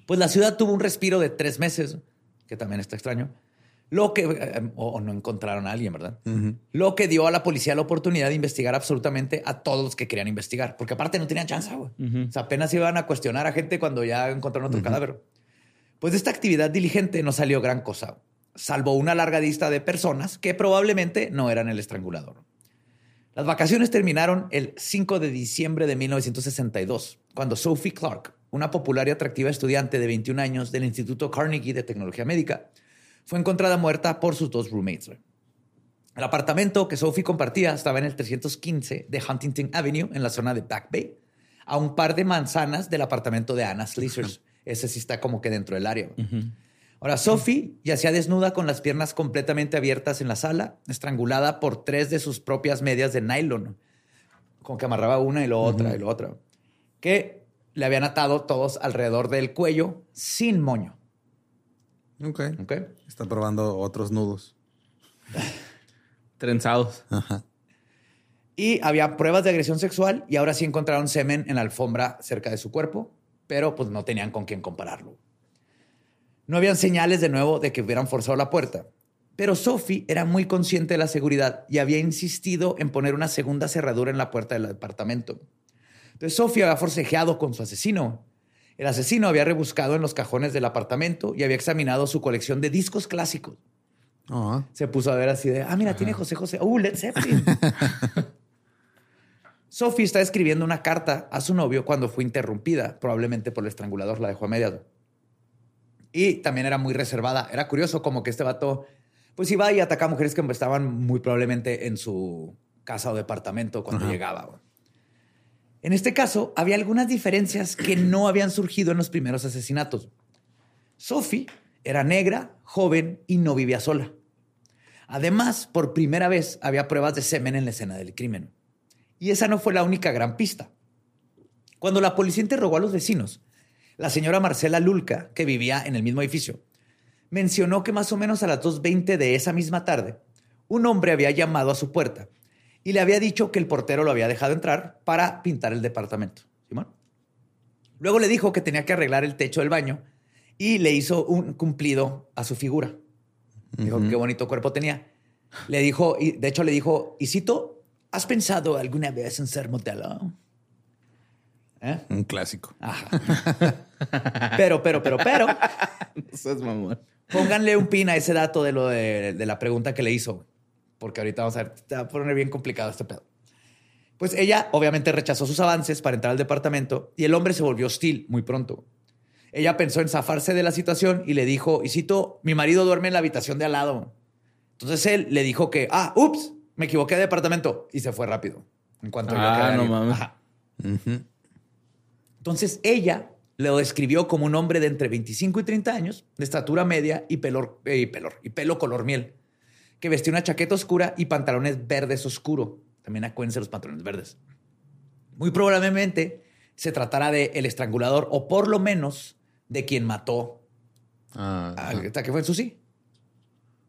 S4: Pues la ciudad tuvo un respiro de tres meses, que también está extraño. Lo que, eh, o, no encontraron a alguien, ¿verdad? Lo que dio a la policía la oportunidad de investigar absolutamente a todos los que querían investigar, porque aparte no tenían chance, güey. O sea, apenas iban a cuestionar a gente cuando ya encontraron otro cadáver. Pues de esta actividad diligente no salió gran cosa, salvo una larga lista de personas que probablemente no eran el estrangulador. Las vacaciones terminaron el 5 de diciembre de 1962, cuando Sophie Clark, una popular y atractiva estudiante de 21 años del Instituto Carnegie de Tecnología Médica, fue encontrada muerta por sus dos roommates. El apartamento que Sophie compartía estaba en el 315 de Huntington Avenue, en la zona de Back Bay, a un par de manzanas del apartamento de Anna Sleezers. Ese sí está como que dentro del área. Ahora, Sophie yacía desnuda con las piernas completamente abiertas en la sala, estrangulada por tres de sus propias medias de nylon, con que amarraba una y la otra y la otra, que le habían atado todos alrededor del cuello sin moño.
S3: Ok. Está probando otros nudos.
S5: Trenzados.
S4: Y había pruebas de agresión sexual y ahora sí encontraron semen en la alfombra cerca de su cuerpo, pero pues no tenían con quién compararlo. No habían señales de nuevo de que hubieran forzado la puerta, pero Sophie era muy consciente de la seguridad y había insistido en poner una segunda cerradura en la puerta del departamento. Entonces Sophie había forcejeado con su asesino el asesino había rebuscado en los cajones del apartamento y había examinado su colección de discos clásicos. Ah. Se puso a ver así de, ah, mira, tiene José José. ¡Uh, Led Zeppelin! Sophie está escribiendo una carta a su novio cuando fue interrumpida, probablemente por el estrangulador, la dejó a medias. Y también era muy reservada. Era curioso como que este vato, pues iba y atacaba a mujeres que estaban muy probablemente en su casa o departamento cuando llegaba. En este caso, había algunas diferencias que no habían surgido en los primeros asesinatos. Sophie era negra, joven y no vivía sola. Además, por primera vez había pruebas de semen en la escena del crimen. Y esa no fue la única gran pista. Cuando la policía interrogó a los vecinos, la señora Marcela Lulca, que vivía en el mismo edificio, mencionó que más o menos a las 2.20 de esa misma tarde, un hombre había llamado a su puerta y le había dicho que el portero lo había dejado entrar para pintar el departamento. ¿Simón? Luego le dijo que tenía que arreglar el techo del baño y le hizo un cumplido a su figura. Dijo qué bonito cuerpo tenía. Le dijo, y de hecho le dijo, Isito, ¿has pensado alguna vez en ser modelo?
S3: ¿Eh? Un clásico.
S4: Pero, pero, pero, pero. Eso es mamón. Pónganle un pin a ese dato de lo de, de la pregunta que le hizo porque ahorita vamos a ver, te va a poner bien complicado este pedo. Pues ella obviamente rechazó sus avances para entrar al departamento y el hombre se volvió hostil muy pronto. Ella pensó en zafarse de la situación y le dijo, y cito, mi marido duerme en la habitación de al lado. Entonces él le dijo que, ah, ups, me equivoqué de departamento y se fue rápido. En cuanto ah, no mames. Entonces ella lo describió como un hombre de entre 25 y 30 años, de estatura media y, pelor, eh, y, pelor, y pelo color miel que vestía una chaqueta oscura y pantalones verdes oscuro. También acuérdense los pantalones verdes. Muy probablemente se tratará de el estrangulador o por lo menos de quien mató ah, al que fue en Susi.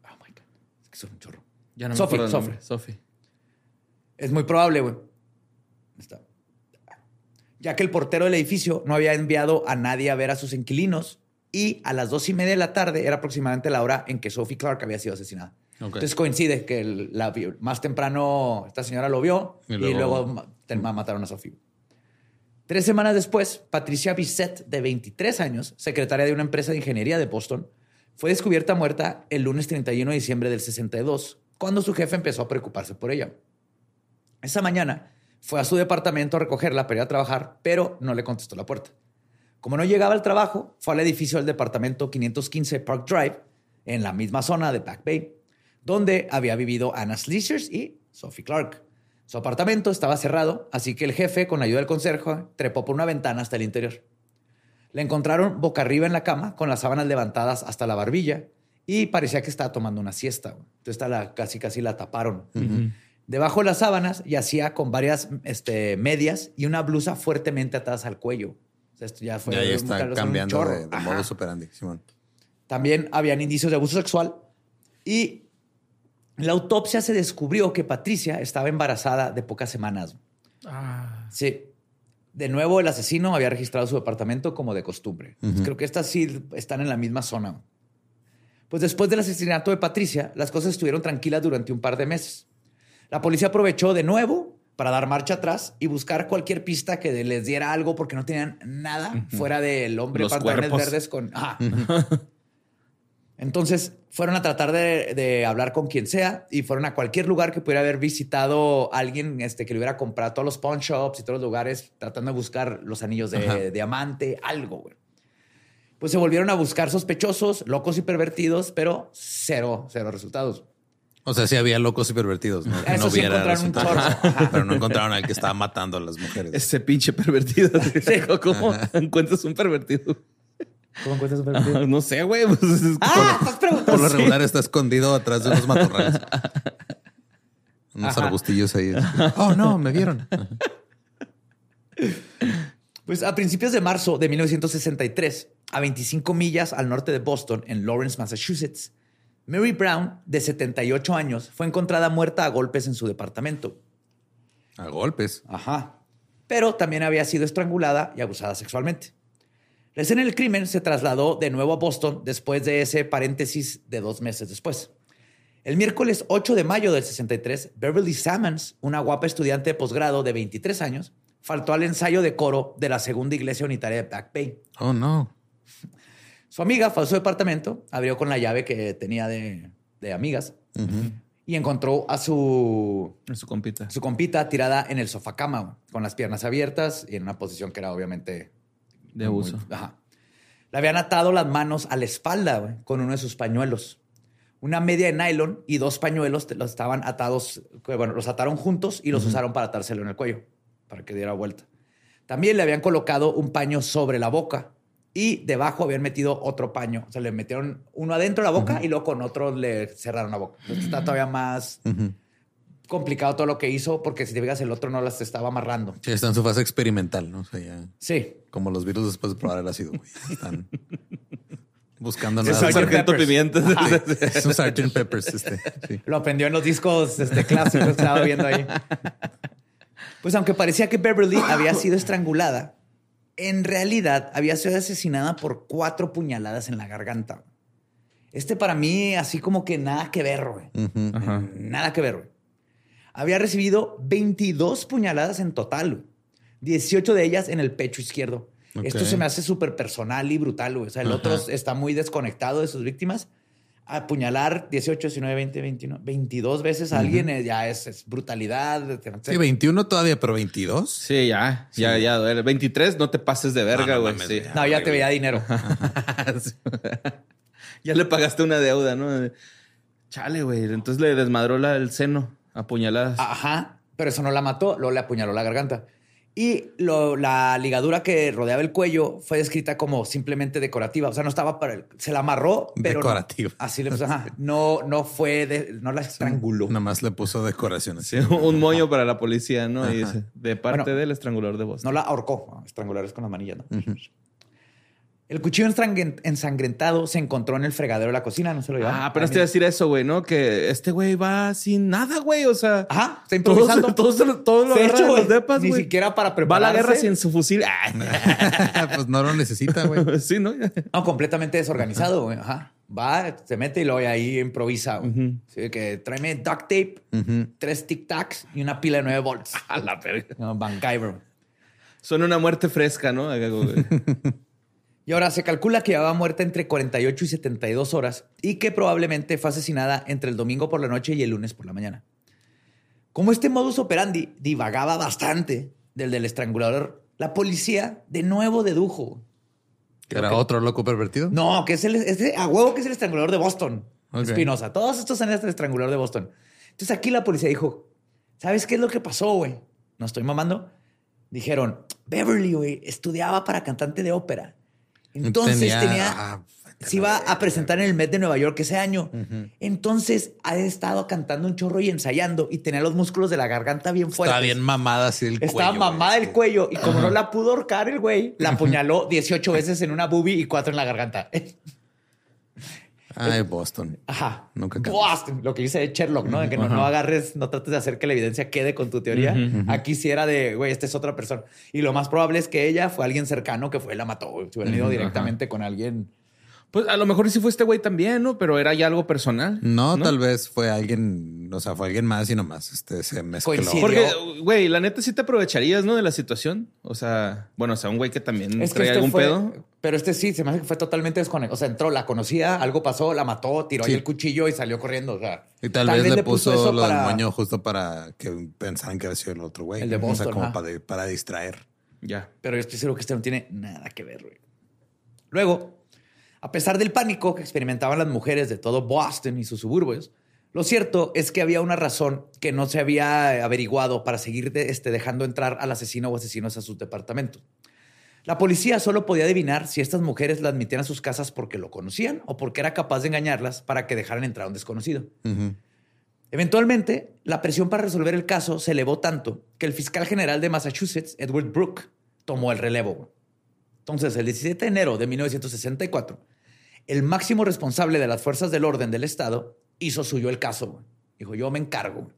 S4: Oh my God. Es que son un chorro. Ya no Sophie, Sophie. Sophie. Es muy probable, güey. Está. Ya que el portero del edificio no había enviado a nadie a ver a sus inquilinos y a las dos y media de la tarde era aproximadamente la hora en que Sophie Clark había sido asesinada. Entonces coincide que la, más temprano esta señora lo vio y luego, mataron a Sophie. Tres semanas después, Patricia Bisset, de 23 años, secretaria de una empresa de ingeniería de Boston, fue descubierta muerta el lunes 31 de diciembre del 62, cuando su jefe empezó a preocuparse por ella. Esa mañana fue a su departamento a recogerla para ir a trabajar, pero no le contestó la puerta. Como no llegaba al trabajo, fue al edificio del departamento 515 Park Drive, en la misma zona de Back Bay, donde había vivido Anna Sleezers y Sophie Clark. Su apartamento estaba cerrado, así que el jefe, con ayuda del consejo, trepó por una ventana hasta el interior. Le encontraron boca arriba en la cama, con las sábanas levantadas hasta la barbilla, y parecía que estaba tomando una siesta. Entonces la, casi casi la taparon. Debajo de las sábanas yacía con varias este, medias y una blusa fuertemente atadas al cuello. esto ya fue.
S3: Ya, está cambiando de, modo superandi, Simón.
S4: También habían indicios de abuso sexual y en la autopsia se descubrió que Patricia estaba embarazada de pocas semanas. Ah. Sí. De nuevo, el asesino había registrado su departamento como de costumbre. Creo que estas sí están en la misma zona. Pues después del asesinato de Patricia, las cosas estuvieron tranquilas durante un par de meses. La policía aprovechó de nuevo para dar marcha atrás y buscar cualquier pista que les diera algo porque no tenían nada fuera del hombre
S5: Los
S4: pantalones
S5: cuerpos.
S4: verdes con... Ajá. Entonces fueron a tratar de, de hablar con quien sea y fueron a cualquier lugar que pudiera haber visitado alguien este, que le hubiera comprado todos los pawn shops y todos los lugares tratando de buscar los anillos de
S3: Ajá.
S4: diamante, algo, güey. Pues se volvieron a buscar sospechosos, locos y pervertidos, pero cero, cero resultados.
S3: O sea, sí había locos y pervertidos, ¿no?
S4: Eso
S3: no
S4: sí
S3: hubiera
S4: encontraron un.
S3: Pero no encontraron al que estaba matando a las mujeres.
S5: Ese pinche pervertido. ¿Cómo encuentras un pervertido?
S4: ¿Cómo encuentras un pervertido?
S5: No sé, güey. Pues, es
S4: ¡Ah! Estás preguntando.
S3: Por lo regular está escondido atrás de unos matorrales. Unos
S4: Ajá.
S3: arbustillos ahí. Oh, no, me vieron.
S4: Pues a principios de marzo de 1963, a 25 millas al norte de Boston, en Lawrence, Massachusetts, Mary Brown, de 78 años, fue encontrada muerta a golpes en su departamento.
S3: A golpes.
S4: Ajá. Pero también había sido estrangulada y abusada sexualmente. La escena del crimen se trasladó de nuevo a Boston después de ese paréntesis de dos meses después. El miércoles 8 de mayo del 63, Beverly Sammons, una guapa estudiante de posgrado de 23 años, faltó al ensayo de coro de la segunda iglesia unitaria de Back Bay.
S3: Oh, no.
S4: Su amiga fue a su departamento, abrió con la llave que tenía de, de amigas y encontró a su,
S5: En su compita.
S4: su compita tirada en el sofá cama, con las piernas abiertas y en una posición que era obviamente
S5: De abuso.
S4: muy- ajá. Le habían atado las manos a la espalda con uno de sus pañuelos. Una media de nylon y dos pañuelos los estaban atados, bueno, los ataron juntos y los usaron para atárselo en el cuello, para que diera vuelta. También le habían colocado un paño sobre la boca y debajo habían metido otro paño. O sea, le metieron uno adentro de la boca y luego con otro le cerraron la boca. Entonces, está todavía más complicado todo lo que hizo porque si te fijas el otro no las estaba amarrando.
S3: Sí, está en su fase experimental, ¿no? O sea, ya
S4: Sí.
S3: como los virus después de probar el ácido. güey. Están buscando nada.
S4: soy
S3: Sí,
S5: Sargento. Pimienta.
S3: Es un Sgt. Peppers. Este. Sí.
S4: Lo aprendió en los discos este, clásicos que estaba viendo ahí. Pues aunque parecía que Beverly había sido estrangulada, en realidad había sido asesinada por cuatro puñaladas en la garganta. Este para mí así como que nada que ver, güey. Nada que ver, güey. Había recibido 22 puñaladas en total, güey. 18 de ellas en el pecho izquierdo. Esto se me hace súper personal y brutal, güey. O sea, el otro está muy desconectado de sus víctimas. Apuñalar 18, 19, 20, 21, 22 veces a alguien eh, ya es, es brutalidad.
S3: Sí, 21 todavía, pero 22.
S5: Sí, ya, ya, ya. duele. 23, no te pases de verga,
S3: No, no
S5: güey.
S3: mames,
S5: sí.
S3: güey.
S4: No, ya te veía dinero.
S5: ya le pagaste una deuda, ¿no? Chale, güey. Entonces le desmadró la, el seno a puñaladas.
S4: Ajá, pero eso no la mató, luego le apuñaló la garganta. Y lo- la ligadura que rodeaba el cuello fue descrita como simplemente decorativa. O sea, no estaba para el, se la amarró, pero no-
S3: Decorativa.
S4: así le, pues, ajá, no, no fue, de- no la estranguló.
S3: Nada más le puso decoraciones.
S5: Sí, un moño para la policía, ¿no? Y dice, de parte
S4: Bueno,
S5: del estrangulador de Boston.
S4: No la ahorcó, estrangulares con las manillas, ¿no? El cuchillo ensangren- ensangrentado se encontró en el fregadero de la cocina, no se lo llevaron.
S5: Ah, pero te iba a decir eso, güey, ¿no? Que este güey va sin nada, güey. O sea,
S4: Ajá, está improvisando.
S5: todos, todos, todos lo
S4: hecho,
S5: de los
S4: güey,
S5: depas,
S4: ni siquiera para
S5: Va a
S4: prepararse.
S5: la guerra sin su fusil. Ah,
S3: pues no lo necesita, güey.
S5: sí, ¿no?
S4: No, completamente desorganizado, güey. Ajá. Va, se mete y luego ahí improvisa. güey. Sí, que tráeme duct tape, tres tic tacs y una pila de 9 volts.
S5: A la verga.
S4: No, MacGyver.
S5: Suena una muerte fresca, ¿no?
S4: Y ahora se calcula que llevaba muerta entre 48 y 72 horas y que probablemente fue asesinada entre el domingo por la noche y el lunes por la mañana. Como este modus operandi divagaba bastante del del estrangulador, la policía de nuevo dedujo.
S3: Era otro loco pervertido.
S4: No, que es el es a huevo que es el estrangulador de Boston. Espinosa. Todos estos son el estrangulador de Boston. Entonces aquí la policía dijo, ¿sabes qué es lo que pasó, güey? No estoy mamando. Dijeron, Beverly, güey, estudiaba para cantante de ópera. Entonces tenía,
S3: ah,
S4: se iba a presentar en el Met de Nueva York ese año. Entonces ha estado cantando un chorro y ensayando y tenía los músculos de la garganta bien fuertes.
S3: Estaba bien mamada así el
S4: Estaba
S3: cuello.
S4: mamada
S3: güey.
S4: el cuello y como no la pudo ahorcar el güey, la apuñaló 18 veces en una boobie y cuatro en la garganta.
S3: Ay, Boston.
S4: Ajá.
S3: Nunca cambias.
S4: Boston, lo que dice Sherlock, ¿no? De que no, no agarres, no trates de hacer que la evidencia quede con tu teoría. Aquí sí era de, güey, esta es otra persona. Y lo más probable es que ella fue alguien cercano que fue la mató. güey. Si hubiera ido directamente con alguien.
S5: Pues a lo mejor sí fue este güey también, ¿no? Pero era ya algo personal.
S3: No, tal vez fue alguien, o sea, fue alguien más y nomás este, se mezcló.
S4: Coincidió.
S5: Porque, güey, la neta sí te aprovecharías, ¿no? De la situación. O sea, bueno, o sea, un güey que también
S4: Es que
S5: traía
S4: este
S5: algún
S4: fue-
S5: pedo.
S4: Pero este sí, se me hace que fue totalmente desconectado. O sea, entró, la conocía, algo pasó, la mató, tiró ahí el cuchillo y salió corriendo. O sea,
S3: Y tal, vez, le puso,
S4: eso
S3: lo del moño justo para que pensaran que había sido el otro güey.
S4: El de
S3: O sea,
S4: Boston,
S3: como para, para distraer.
S5: Ya.
S4: Pero yo estoy seguro que este no tiene nada que ver, güey. Luego, a pesar del pánico que experimentaban las mujeres de todo Boston y sus suburbios, lo cierto es que había una razón que no se había averiguado para seguir de- este, dejando entrar al asesino o asesinos a sus departamentos. La policía solo podía adivinar si estas mujeres la admitían a sus casas porque lo conocían o porque era capaz de engañarlas para que dejaran entrar a un desconocido. Eventualmente, la presión para resolver el caso se elevó tanto que el fiscal general de Massachusetts, Edward Brooke, tomó el relevo. Entonces, el 17 de enero de 1964, el máximo responsable de las fuerzas del orden del Estado hizo suyo el caso. Dijo, yo me encargo, güey",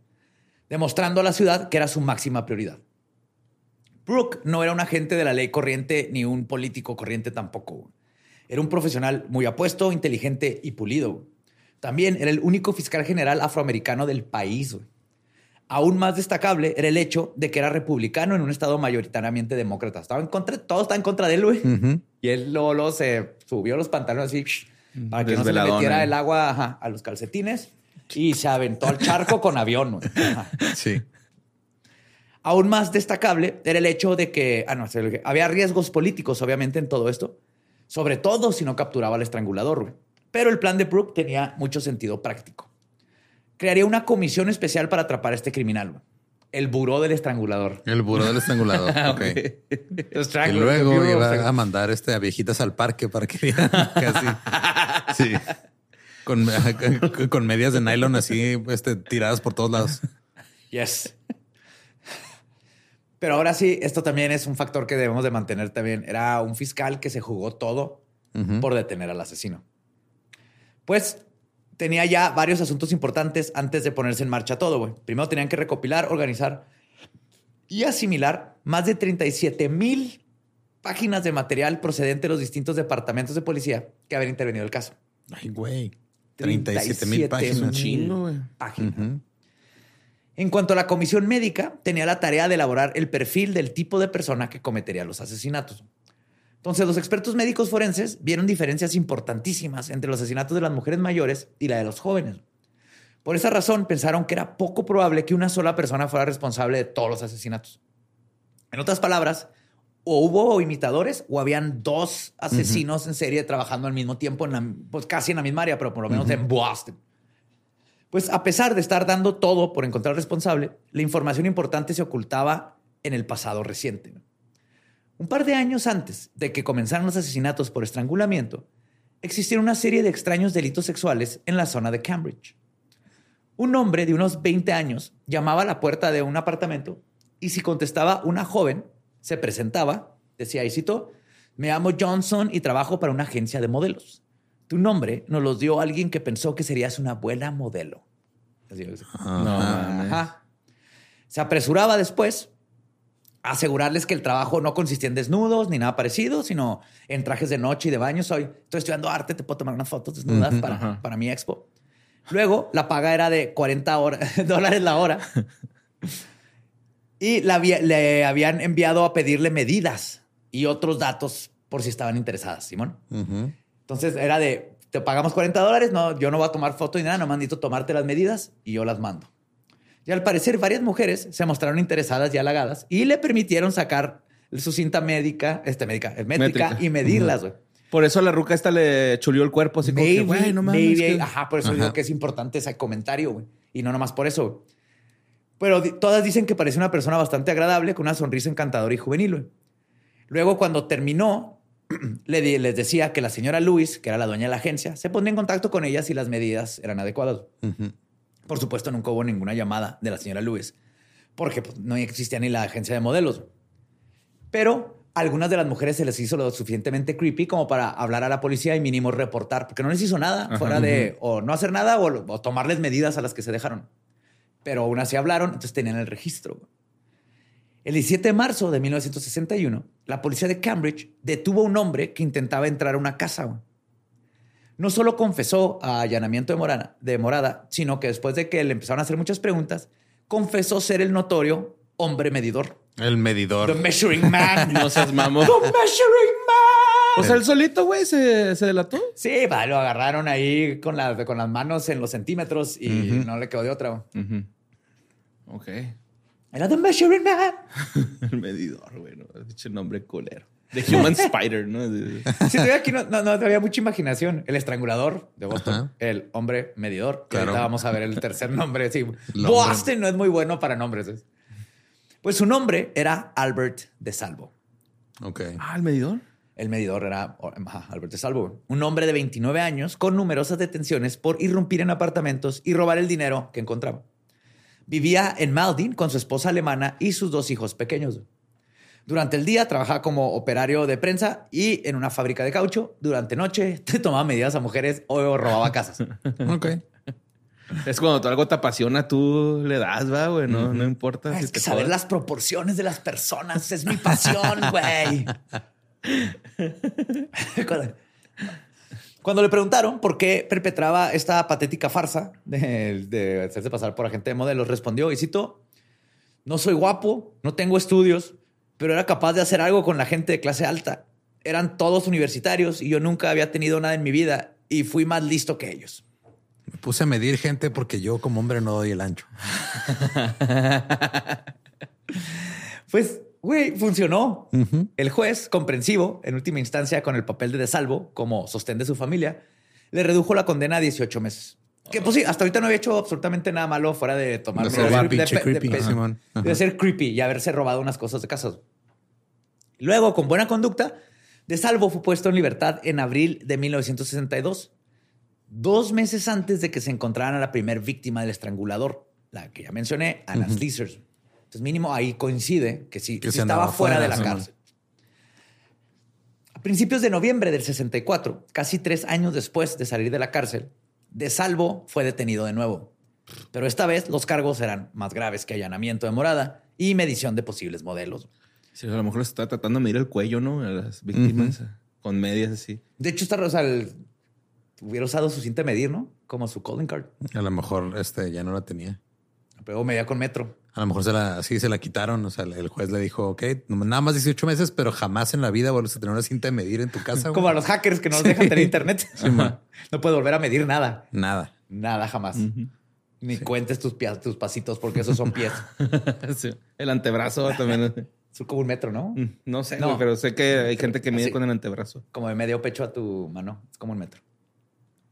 S4: demostrando a la ciudad que era su máxima prioridad. Brooke no era un agente de la ley corriente ni un político corriente tampoco. Era un profesional muy apuesto, inteligente y pulido. También era el único fiscal general afroamericano del país. Aún más destacable era el hecho de que era republicano en un estado mayoritariamente demócrata. Estaba en contra, todo estaba en contra de él, güey. Y él luego se subió los pantalones así para que no se le metiera
S5: eh.
S4: el agua ajá, a los calcetines y se aventó al charco con avión. güey.
S3: Sí.
S4: Aún más destacable era el hecho de que ah, no, se- había riesgos políticos, obviamente, en todo esto, sobre todo si no capturaba al estrangulador. güey. Pero el plan de Brooke tenía mucho sentido práctico. Crearía una comisión especial para atrapar a este criminal, el buró del estrangulador.
S3: El buró del estrangulador. ok. Y luego iba a mandar este, a viejitas al parque para que vieran casi. Sí. Con, medias de nylon así este, tiradas por todos lados.
S4: Yes. Pero ahora sí, esto también es un factor que debemos de mantener también. Era un fiscal que se jugó todo por detener al asesino. Pues tenía ya varios asuntos importantes antes de ponerse en marcha todo, güey. Primero tenían que recopilar, organizar y asimilar más de 37 mil páginas de material procedente de los distintos departamentos de policía que habían intervenido en el caso.
S3: Ay, güey. 37 mil
S4: 37,000
S3: páginas.
S5: Chingo, güey.
S4: páginas. En cuanto a la comisión médica, tenía la tarea de elaborar el perfil del tipo de persona que cometería los asesinatos. Entonces, los expertos médicos forenses vieron diferencias importantísimas entre los asesinatos de las mujeres mayores y la de los jóvenes. Por esa razón, pensaron que era poco probable que una sola persona fuera responsable de todos los asesinatos. En otras palabras, o hubo imitadores o habían dos asesinos en serie trabajando al mismo tiempo, en la- pues casi en la misma área, pero por lo menos en Boston. Pues a pesar de estar dando todo por encontrar responsable, la información importante se ocultaba en el pasado reciente. Un par de años antes de que comenzaran los asesinatos por estrangulamiento, existieron una serie de extraños delitos sexuales en la zona de Cambridge. Un hombre de unos 20 años llamaba a la puerta de un apartamento y si contestaba una joven, se presentaba, decía, y cito, me llamo Johnson y trabajo para una agencia de modelos. Tu nombre nos los dio alguien que pensó que serías una buena modelo. Así.
S5: No.
S4: Ajá. Se apresuraba después asegurarles que el trabajo no consistía en desnudos ni nada parecido, sino en trajes de noche y de baño. Soy, estoy estudiando arte, te puedo tomar unas fotos desnudas para,
S5: ajá.
S4: para mi expo. Luego, la paga era de 40 hora- dólares la hora. Y la le habían enviado a pedirle medidas y otros datos por si estaban interesadas, Simón.
S3: Ujú.
S4: Entonces era de, te pagamos 40 dólares, no, yo no voy a tomar foto ni nada, nomás necesito tomarte las medidas y yo las mando. Y al parecer varias mujeres se mostraron interesadas y halagadas y le permitieron sacar su cinta médica, este médica, métrica,
S5: Métrica.
S4: y medirlas, güey.
S5: Por eso la ruca esta le chulió el cuerpo así como que,
S4: Maybe,
S5: güey, no mames.
S4: maybe,
S5: que-
S4: ajá, por eso
S3: Ajá.
S4: digo que es importante ese comentario, güey. Y no nomás por eso, güey. Pero todas dicen que parece una persona bastante agradable, con una sonrisa encantadora y juvenil, güey. Luego, cuando terminó, le les decía que la señora Luis, que era la dueña de la agencia, se pondría en contacto con ella si las medidas eran adecuadas.
S3: Ujú.
S4: Por supuesto, nunca hubo ninguna llamada de la señora Lewis, porque pues, no existía ni la agencia de modelos. Pero a algunas de las mujeres se les hizo lo suficientemente creepy como para hablar a la policía y mínimo reportar, porque no les hizo nada
S5: Ajá.
S4: fuera de o no hacer nada o, o tomarles medidas a las que se dejaron. Pero aún así hablaron, entonces tenían el registro. El 17 de marzo de 1961, la policía de Cambridge detuvo a un hombre que intentaba entrar a una casa. No solo confesó a allanamiento de morada, de morada, sino que después de que le empezaron a hacer muchas preguntas, confesó ser el notorio hombre medidor.
S3: El medidor.
S4: The Measuring Man.
S5: No seas mamón.
S4: The Measuring Man.
S5: O sea, el solito, güey, se, se delató.
S4: Sí, va, lo agarraron ahí con, la- con las manos en los centímetros y no le quedó de otra. güey.
S5: Ok.
S4: Era The Measuring Man.
S5: El medidor, güey. ¿no? Dicho nombre culero. The Human Spider, ¿no?
S4: Todavía aquí no, no, no había mucha imaginación. El estrangulador de Boston,
S3: Ajá.
S4: el hombre medidor. que
S3: Claro.
S4: Ahorita vamos a ver el tercer nombre. Sí.
S3: El
S4: Boston no es muy bueno para nombres. Pues su nombre era Albert de Salvo.
S3: Ok.
S5: Ah, el medidor.
S4: El medidor era Albert de Salvo, un hombre de 29 años con numerosas detenciones por irrumpir en apartamentos y robar el dinero que encontraba. Vivía en Maldin con su esposa alemana y sus dos hijos pequeños. Durante el día trabajaba como operario de prensa y en una fábrica de caucho. Durante noche tomaba medidas a mujeres o robaba casas.
S3: Ok.
S5: Es cuando algo te apasiona, tú le das, va, güey. No, no importa. si
S4: es que
S5: te
S4: saber las proporciones de las personas es mi pasión, güey. Cuando- Cuando le preguntaron por qué perpetraba esta patética farsa de, de hacerse pasar por agente de modelos, respondió, y cito, no soy guapo, no tengo estudios, pero era capaz de hacer algo con la gente de clase alta. Eran todos universitarios y yo nunca había tenido nada en mi vida y fui más listo que ellos.
S3: Me puse a medir gente porque yo como hombre no doy el ancho.
S4: Pues, güey, funcionó. El juez, comprensivo, en última instancia con el papel de desalvo como sostén de su familia, le redujo la condena a 18 meses. Que pues sí, hasta ahorita no había hecho absolutamente nada malo fuera de tomar
S3: De ser
S4: de- de-
S3: creepy,
S4: de-
S3: Simón. Ajá.
S4: de ser creepy y haberse robado unas cosas de casa. Luego, con buena conducta, de salvo fue puesto en libertad en abril de 1962, dos meses antes de que se encontraran a la primer víctima del estrangulador, la que ya mencioné, Anna Sleezers. Entonces, mínimo ahí coincide que sí,
S3: Que
S4: sí estaba fuera
S3: fuera,
S4: de la cárcel. A principios de noviembre del 64, casi tres años después de salir de la cárcel, De Salvo fue detenido de nuevo. Pero esta vez los cargos eran más graves que allanamiento de morada y medición de posibles modelos.
S5: Sí, a lo mejor se está tratando de medir el cuello, ¿no? A las víctimas con medias así.
S4: De hecho, esta, o sea, el- hubiera usado su cinta de medir, ¿no? Como su calling card.
S3: A lo mejor este ya no la tenía.
S4: Pero medía con metro.
S3: A lo mejor se la, sí se la quitaron. O sea, el juez le dijo, ok, nada más 18 meses, pero jamás en la vida vuelves a tener una cinta de medir en tu casa. güey".
S4: Como a los hackers que no nos dejan tener internet. no puede volver a medir nada.
S3: Nada.
S4: Nada jamás. Ni cuentes tus, pia- tus pasitos porque esos son pies.
S5: Sí. El antebrazo también.
S4: Es como un metro, ¿no?
S5: No sé,
S4: No.
S5: güey, pero sé que hay gente que mide
S4: Así.
S5: con el antebrazo.
S4: Como de medio pecho a tu mano. Es como un metro.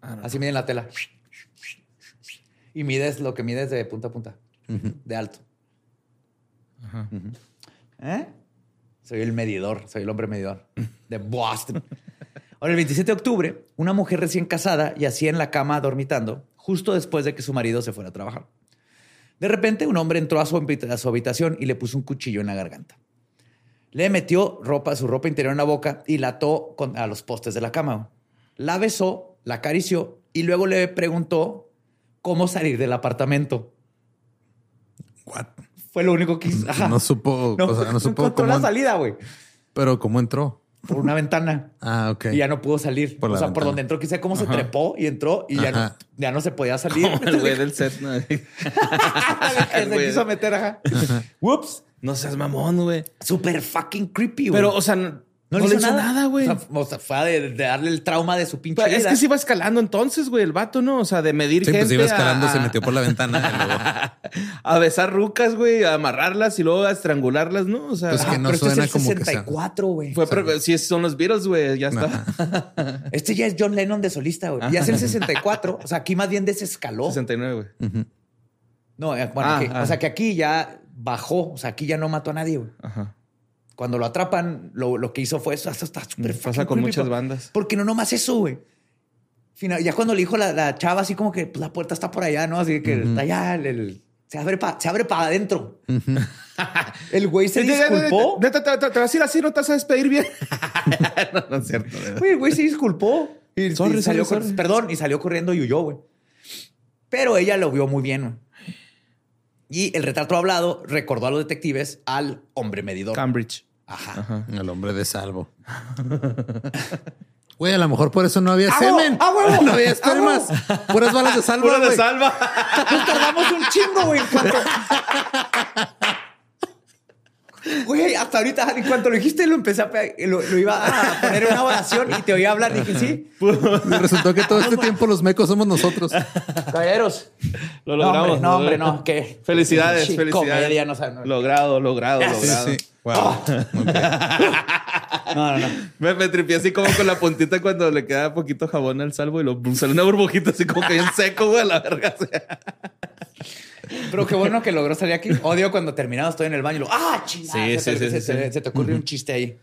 S5: Ah, no.
S4: Así mide en la tela. Y mides lo que mides de punta a punta. De alto. Ujú. ¿Eh? Soy el medidor, soy el hombre medidor de Boston. Ahora, el 27 de octubre, una mujer recién casada yacía en la cama dormitando justo después de que su marido se fuera a trabajar. De repente, un hombre entró a su, habita- a su habitación y le puso un cuchillo en la garganta. Le metió ropa, su ropa interior en la boca y la ató con- a los postes de la cama. La besó, la acarició y luego le preguntó cómo salir del apartamento.
S3: What?
S4: Fue lo único que hizo. Ajá.
S3: No supo, o sea, no supo cómo,
S4: la salida, güey.
S3: pero cómo entró.
S4: Por una ventana.
S3: Ah, ok.
S4: Y ya no pudo salir.
S3: Por
S4: o sea, por donde entró, quizá cómo se trepó y entró y ya no, ya no se podía salir.
S5: Como el güey del set, ¿no?
S4: que se quiso meter, ajá. Whoops.
S5: No seas mamón, güey.
S4: Super fucking creepy, güey.
S5: Pero, o sea, no, no le hizo nada, güey.
S4: O sea, o sea, fue de, de darle el trauma de su pinche
S5: Pero es
S4: vida.
S5: que sí va escalando entonces, güey, el vato, ¿no? O sea, de medir
S3: Sí,
S5: gente
S3: pues iba escalando,
S5: a,
S3: se metió por la ventana. y luego-
S5: a besar rucas, güey, a amarrarlas y luego a estrangularlas, ¿no? O sea,
S3: Pues que
S4: Ah,
S3: no
S4: pero este es
S3: suena
S4: el
S3: como que sea.
S4: 64, güey.
S5: fue pre- si son los Beatles, güey, ya está.
S4: Este ya es John Lennon de solista, güey. Ya es el 64. O sea, aquí más bien desescaló.
S5: 69, güey.
S4: No, eh, bueno,
S5: Ah,
S4: que-
S5: ah.
S4: o sea que aquí ya bajó. O sea, aquí ya no mató a nadie, güey.
S5: Ajá.
S4: Cuando lo atrapan, lo, lo que hizo fue eso. Eso está súper
S5: Pasa con muchas
S4: por-
S5: bandas.
S4: Porque no nomás eso, güey. Final- ya cuando le dijo la, la chava así como que pues, la puerta está por allá, ¿no? Así que está allá, el- el- se abre para se abre para adentro. el güey se disculpó.
S5: Te, te- te vas a ir así, no te vas a despedir bien. no, no es cierto.
S4: Güey, el güey se disculpó. Y,
S5: Sorry,
S4: y salió
S5: sorry.
S4: Perdón, y salió corriendo y huyó, güey. Pero ella lo vio muy bien, güey. Y el retrato hablado recordó a los detectives al hombre medidor.
S5: Cambridge.
S4: Ajá.
S5: Ajá.
S3: El hombre de salvo. Güey, a lo mejor por eso no había
S4: ¡Ah,
S3: semen.
S4: ¡Ah, huevo!
S3: No había espermas. Puras balas de salva,
S5: Pura de salva.
S4: Nos tardamos un chingo, güey. Güey, hasta ahorita, en cuanto lo dijiste, lo empecé a lo, lo iba a poner en una oración y te oía hablar. Dije, sí,
S3: Y resultó que todo este tiempo los mecos somos nosotros.
S4: caballeros.
S5: Lo
S4: No,
S5: logramos.
S4: hombre, no, hombre, no. ¿qué?
S5: Felicidades, felicidades.
S4: Comedia, no saben. No,
S5: Logrado, logrado,
S4: Sí,
S3: Sí,
S5: logrado.
S3: sí. Wow. Muy bien.
S4: no, no.
S5: Me, me tripié así como con la puntita cuando le queda poquito jabón al salvo y lo sale una burbujita así como que bien seco, güey, a la verga.
S4: Pero qué bueno que logró salir aquí. Odio cuando terminado estoy en el baño y lo, ¡ah, chingada!
S5: Sí,
S4: se,
S5: sí,
S4: te,
S5: sí,
S4: se te- ocurrió un chiste ahí.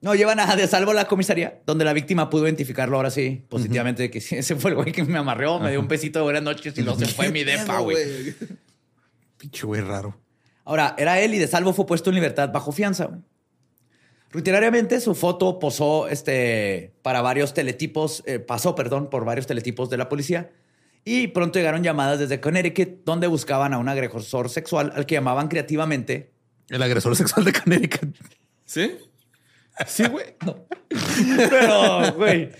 S4: No, llevan a de salvo la comisaría, donde la víctima pudo identificarlo ahora sí, positivamente, de que ese fue el güey que me amarreó, me dio un besito de buenas noches y no se fue mi depa, güey.
S3: Pinche güey raro.
S4: Ahora, era él y de salvo fue puesto en libertad bajo fianza. Rutinariamente su foto posó este, para varios teletipos, eh, pasó, perdón, por varios teletipos de la policía. Y pronto llegaron llamadas desde Connecticut donde buscaban a un agresor sexual al que llamaban creativamente.
S3: El agresor sexual de Connecticut.
S5: ¿Sí? Sí, güey.
S4: Pero, güey,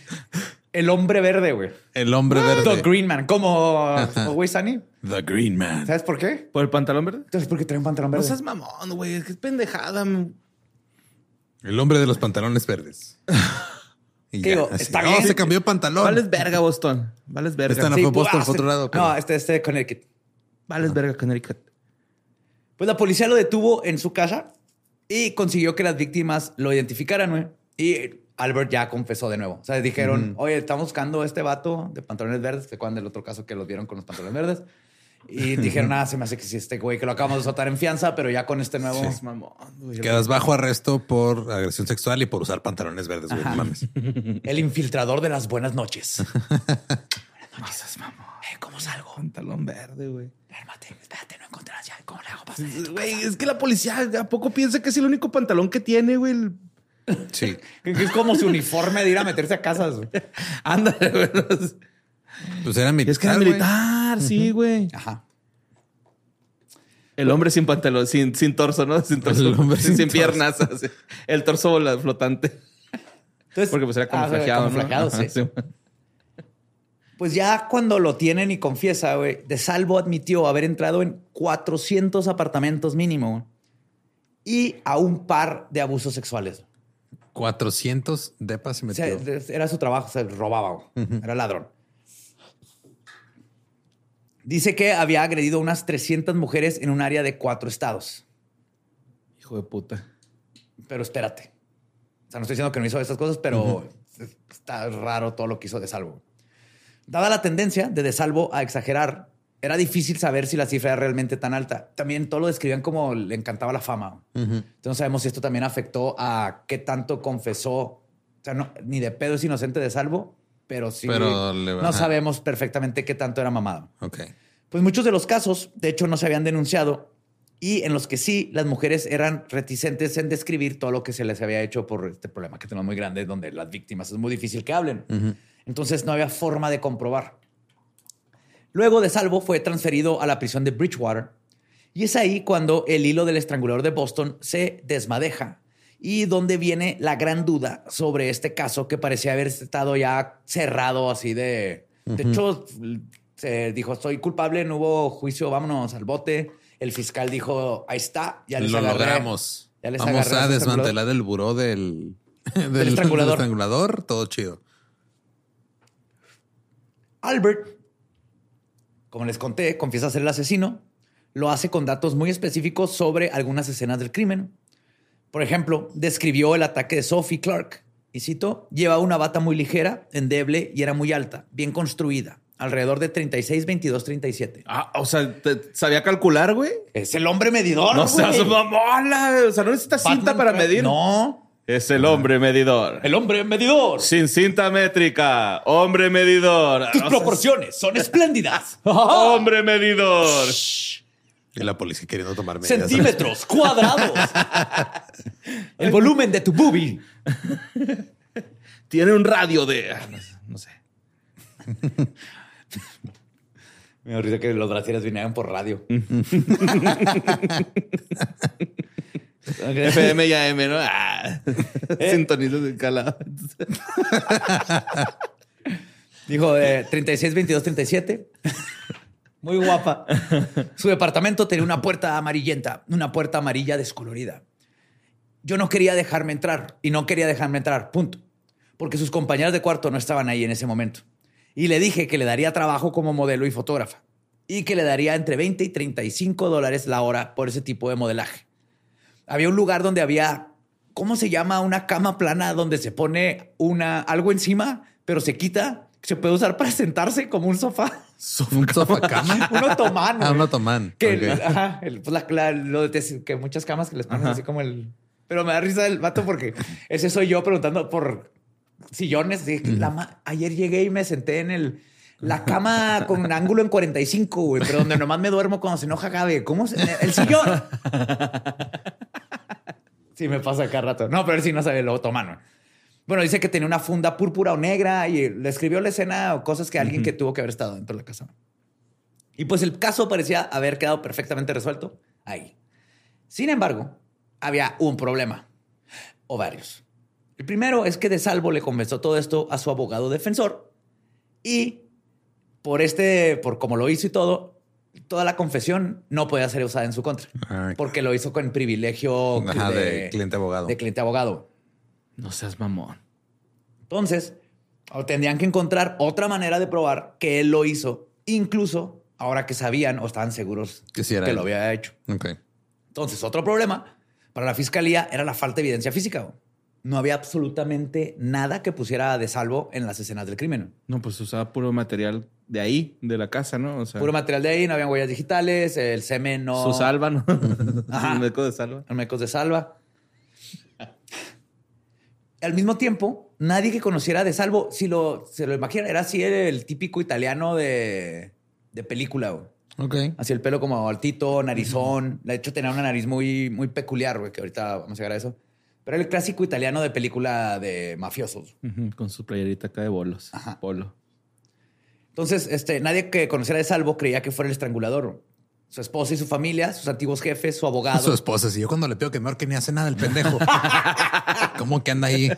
S4: el hombre verde, güey.
S3: El hombre
S4: The
S3: verde.
S4: Green Man, como, güey Sunny.
S3: The Green Man.
S4: ¿Sabes por qué?
S5: ¿Por el pantalón verde?
S4: Entonces, ¿por qué trae un pantalón
S5: No
S4: verde?
S5: seas mamón, güey. Es que es pendejada. man.
S3: El hombre de los pantalones verdes. Y
S4: ¿Qué digo?
S3: así,
S4: Está
S3: no,
S4: bien.
S3: se cambió de pantalón.
S5: Vales verga, Boston. Vales verga.
S3: Esta no
S4: Sí,
S3: fue Boston,
S4: ah,
S3: fue otro lado. pero-
S4: No, este es de Connecticut.
S5: Vales verga, Connecticut.
S4: Pues la policía lo detuvo en su casa y consiguió que las víctimas lo identificaran, güey. Y Albert ya confesó de nuevo. O sea, dijeron, oye, estamos buscando a este vato de pantalones verdes. ¿Se acuerdan del otro caso que los vieron con los pantalones verdes? Y dijeron, ah, se me hace que sí, este güey que lo acabamos de soltar en fianza, pero ya con este nuevo...
S5: Es mamón, güey.
S3: Quedas bajo arresto por agresión sexual y por usar pantalones verdes, güey. No mames.
S4: El infiltrador de las buenas noches.
S5: No seas mamón.
S4: Eh, ¿Cómo salgo?
S5: Pantalón verde, güey.
S4: Espérate, espérate, no encontrarás ya. ¿Cómo le hago para
S5: Güey,
S4: casa?
S5: es que la policía a poco piensa que es el único pantalón que tiene, güey. El-
S3: Sí.
S4: Es como su uniforme de ir a meterse a casas.
S5: Ándale, güey.
S3: Pues era militar.
S5: Es que era sí, güey.
S4: Ajá.
S5: El hombre sin pantalón, sin, sin torso, ¿no? Sin torso.
S3: El hombre
S5: sin, piernas. así. El torso flotante.
S4: Entonces,
S5: Porque pues era
S4: ah,
S5: camuflajeado, Ajá,
S4: sí. Pues ya cuando lo tienen y confiesa, güey, de salvo admitió haber entrado en 400 apartamentos mínimo y a un par de abusos sexuales.
S3: 400 depas se
S4: O sea,
S3: metió.
S4: era su trabajo, se robaba, güey. era ladrón. Dice que había agredido a unas 300 mujeres en un área de cuatro estados.
S5: Hijo de puta.
S4: Pero espérate. O sea, no estoy diciendo que no hizo esas cosas, pero está raro todo lo que hizo de salvo. Dada la tendencia de De Salvo a exagerar, era difícil saber si la cifra era realmente tan alta. También todo lo describían como le encantaba la fama. Entonces no sabemos si esto también afectó a qué tanto confesó. O sea, no, ni de pedo es inocente De Salvo, pero sí
S3: Pero
S4: no sabemos perfectamente qué tanto era mamado.
S3: Ok.
S4: Pues muchos de los casos, de hecho, no se habían denunciado y en los que sí, las mujeres eran reticentes en describir todo lo que se les había hecho por este problema que tenemos muy grande, donde las víctimas es muy difícil que hablen. Entonces no había forma de comprobar. Luego de salvo fue transferido a la prisión de Bridgewater y es ahí cuando el hilo del estrangulador de Boston se desmadeja y donde viene la gran duda sobre este caso que parecía haber estado ya cerrado así de... De hecho, se dijo, soy culpable, no hubo juicio, vámonos al bote. El fiscal dijo, ahí está, ya les
S3: Lo
S4: agarré.
S3: logramos.
S4: Ya les
S3: Vamos a desmantelar el buró del, del,
S4: estrangulador.
S3: del estrangulador. Todo chido.
S4: Albert, como les conté, confiesa ser el asesino. Lo hace con datos muy específicos sobre algunas escenas del crimen. Por ejemplo, describió el ataque de Sophie Clark. Y cito, lleva una bata muy ligera, endeble y era muy alta, bien construida, alrededor de 36, 22, 37.
S5: Ah, o sea, te- sabía calcular, güey.
S4: Es el hombre medidor.
S5: No seas
S4: güey.
S5: mamona. O sea, no necesitas cinta
S4: Batman
S5: para
S4: trae-
S5: medir.
S4: No.
S5: Es el hombre medidor.
S4: El hombre medidor.
S5: Sin cinta métrica. Hombre medidor.
S4: Tus
S5: O sea,
S4: proporciones son espléndidas.
S5: Hombre medidor.
S3: Y la policía queriendo tomar medidas.
S4: Centímetros cuadrados. El volumen de tu boobie.
S5: Tiene un radio de. ah, No, sé, no sé.
S4: Me da risa que los brasieres vinieran por radio.
S5: FM y AM, ¿no? Ah, Sintonizas de calado.
S4: Dijo eh, 36, 22, 37. Muy guapa. Su departamento tenía una puerta amarillenta, una puerta amarilla descolorida. Yo no quería dejarme entrar y no quería dejarme entrar, punto. Porque sus compañeras de cuarto no estaban ahí en ese momento. Y le dije que le daría trabajo como modelo y fotógrafa y que le daría entre 20 y 35 dólares la hora por ese tipo de modelaje. Había un lugar donde había, ¿cómo se llama? Una cama plana donde se pone una, algo encima, pero se quita, se puede usar para sentarse como un sofá.
S3: Un sofá cama.
S4: un otomán.
S3: Ah, un otomán.
S4: Que, ajá, el- pues la- la- lo de que muchas camas que les ponen así como el. Pero me da risa el vato porque ese soy yo preguntando por sillones. Dije, la ma- ayer llegué y me senté en el. La cama con un ángulo en 45, güey, pero donde nomás me duermo cuando se enoja Gabe. ¿Cómo se.? El sillón. Sí, me pasa cada rato. No, pero él sí no sabe lo otomano. Bueno, dice que tenía una funda púrpura o negra y le escribió la escena o cosas que alguien que tuvo que haber estado dentro de la casa. Y pues el caso parecía haber quedado perfectamente resuelto ahí. Sin embargo, había un problema, o varios. El primero es que De Salvo le confesó todo esto a su abogado defensor y por este, por como lo hizo y todo, toda la confesión no podía ser usada en su contra, porque lo hizo con privilegio
S3: Ajá, de cliente abogado.
S4: de cliente abogado.
S5: No seas mamón.
S4: Entonces, tendrían que encontrar otra manera de probar que él lo hizo, incluso ahora que sabían o estaban seguros
S3: Que sí era
S4: que
S3: él.
S4: lo había hecho.
S3: Ok.
S4: Entonces, otro problema para la fiscalía era la falta de evidencia física. No había absolutamente nada que pusiera de salvo en las escenas del crimen.
S5: No, pues usaba puro material de ahí, de la casa, ¿no? O sea,
S4: Puro material de ahí, no habían huellas digitales, el semen no...
S5: su salva, ¿no?
S4: Ajá.
S5: Meco de salva.
S4: Mecos de salva. Al mismo tiempo, nadie que conociera de salvo, si lo, se lo imaginan, era así el típico italiano de, de película. güey.
S3: Ok.
S4: Así el pelo como altito, narizón. De hecho, tenía una nariz muy, muy peculiar, güey, que ahorita vamos a llegar a eso. Pero era el clásico italiano de película de mafiosos.
S5: Con su playerita acá de bolos.
S4: Ajá.
S5: Polo.
S4: Entonces, este, nadie que conociera de salvo creía que fuera el estrangulador. Su esposa y su familia, sus antiguos jefes, su abogado.
S3: Su esposa, si yo cuando le pido que me que ni hace nada el pendejo. ¿Cómo que anda ahí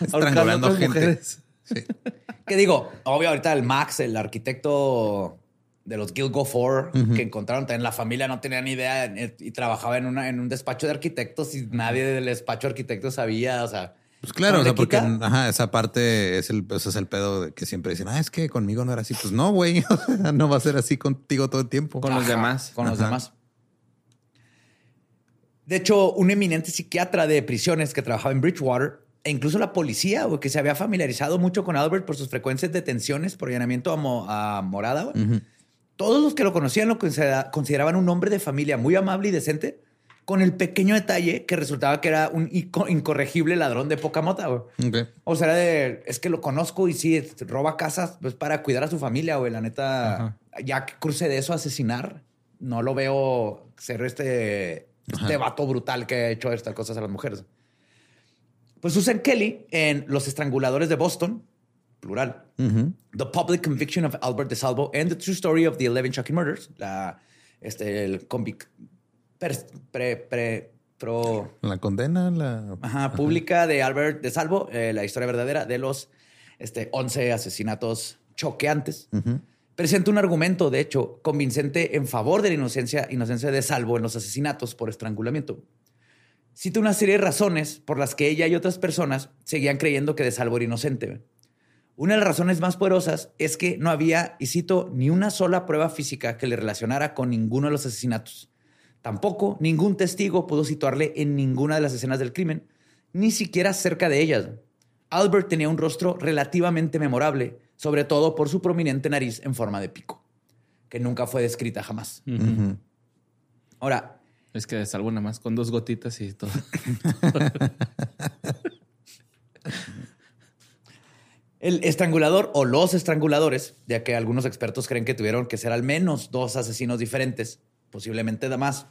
S3: estrangulando gente? Sí.
S4: ¿Qué digo? Obvio, ahorita el Max, el arquitecto de los Guild Go Four, que encontraron también la familia, no tenía ni idea eh, y trabajaba en, una, en un despacho de arquitectos y nadie del despacho de arquitectos sabía. O sea,
S3: Pues claro,
S4: ¿no
S3: o sea, porque ajá, esa parte es el, ese es el pedo de que siempre dicen, ah, es que conmigo no era así. Pues no, güey, no va a ser así contigo todo el tiempo.
S5: Con los demás.
S4: Con los demás. De hecho, un eminente psiquiatra de prisiones que trabajaba en Bridgewater e incluso la policía, güey, que se había familiarizado mucho con Albert por sus frecuentes detenciones por allanamiento a, mo- a morada, güey. Todos los que lo conocían lo considera- consideraban un hombre de familia muy amable y decente, con el pequeño detalle que resultaba que era un inco- incorregible ladrón de poca mota. O sea, era de, es que lo conozco y sí, roba casas pues, para cuidar a su familia, güey. La neta,
S5: Ajá.
S4: ya que cruce de eso a asesinar, no lo veo ser este, este vato brutal que ha hecho estas cosas a las mujeres. Pues Susan Kelly en Los Estranguladores de Boston, plural, The Public Conviction of Albert DeSalvo and the True Story of the Eleven Shocking Murders, la, este, el convic, pre, pre, pro,
S3: La condena, la.
S4: Ajá, pública de Albert de Salvo, eh, la historia verdadera de los este, 11 asesinatos choqueantes. Presenta un argumento, de hecho, convincente en favor de la inocencia, inocencia de Salvo en los asesinatos por estrangulamiento. Cita una serie de razones por las que ella y otras personas seguían creyendo que de Salvo era inocente. Una de las razones más poderosas es que no había, y cito, ni una sola prueba física que le relacionara con ninguno de los asesinatos. Tampoco ningún testigo pudo situarle en ninguna de las escenas del crimen, ni siquiera cerca de ellas. Albert tenía un rostro relativamente memorable, sobre todo por su prominente nariz en forma de pico, que nunca fue descrita jamás. Ahora,
S5: Es que salvo nada más con dos gotitas y todo.
S4: El estrangulador o los estranguladores, ya que algunos expertos creen que tuvieron que ser al menos dos asesinos diferentes, posiblemente de más,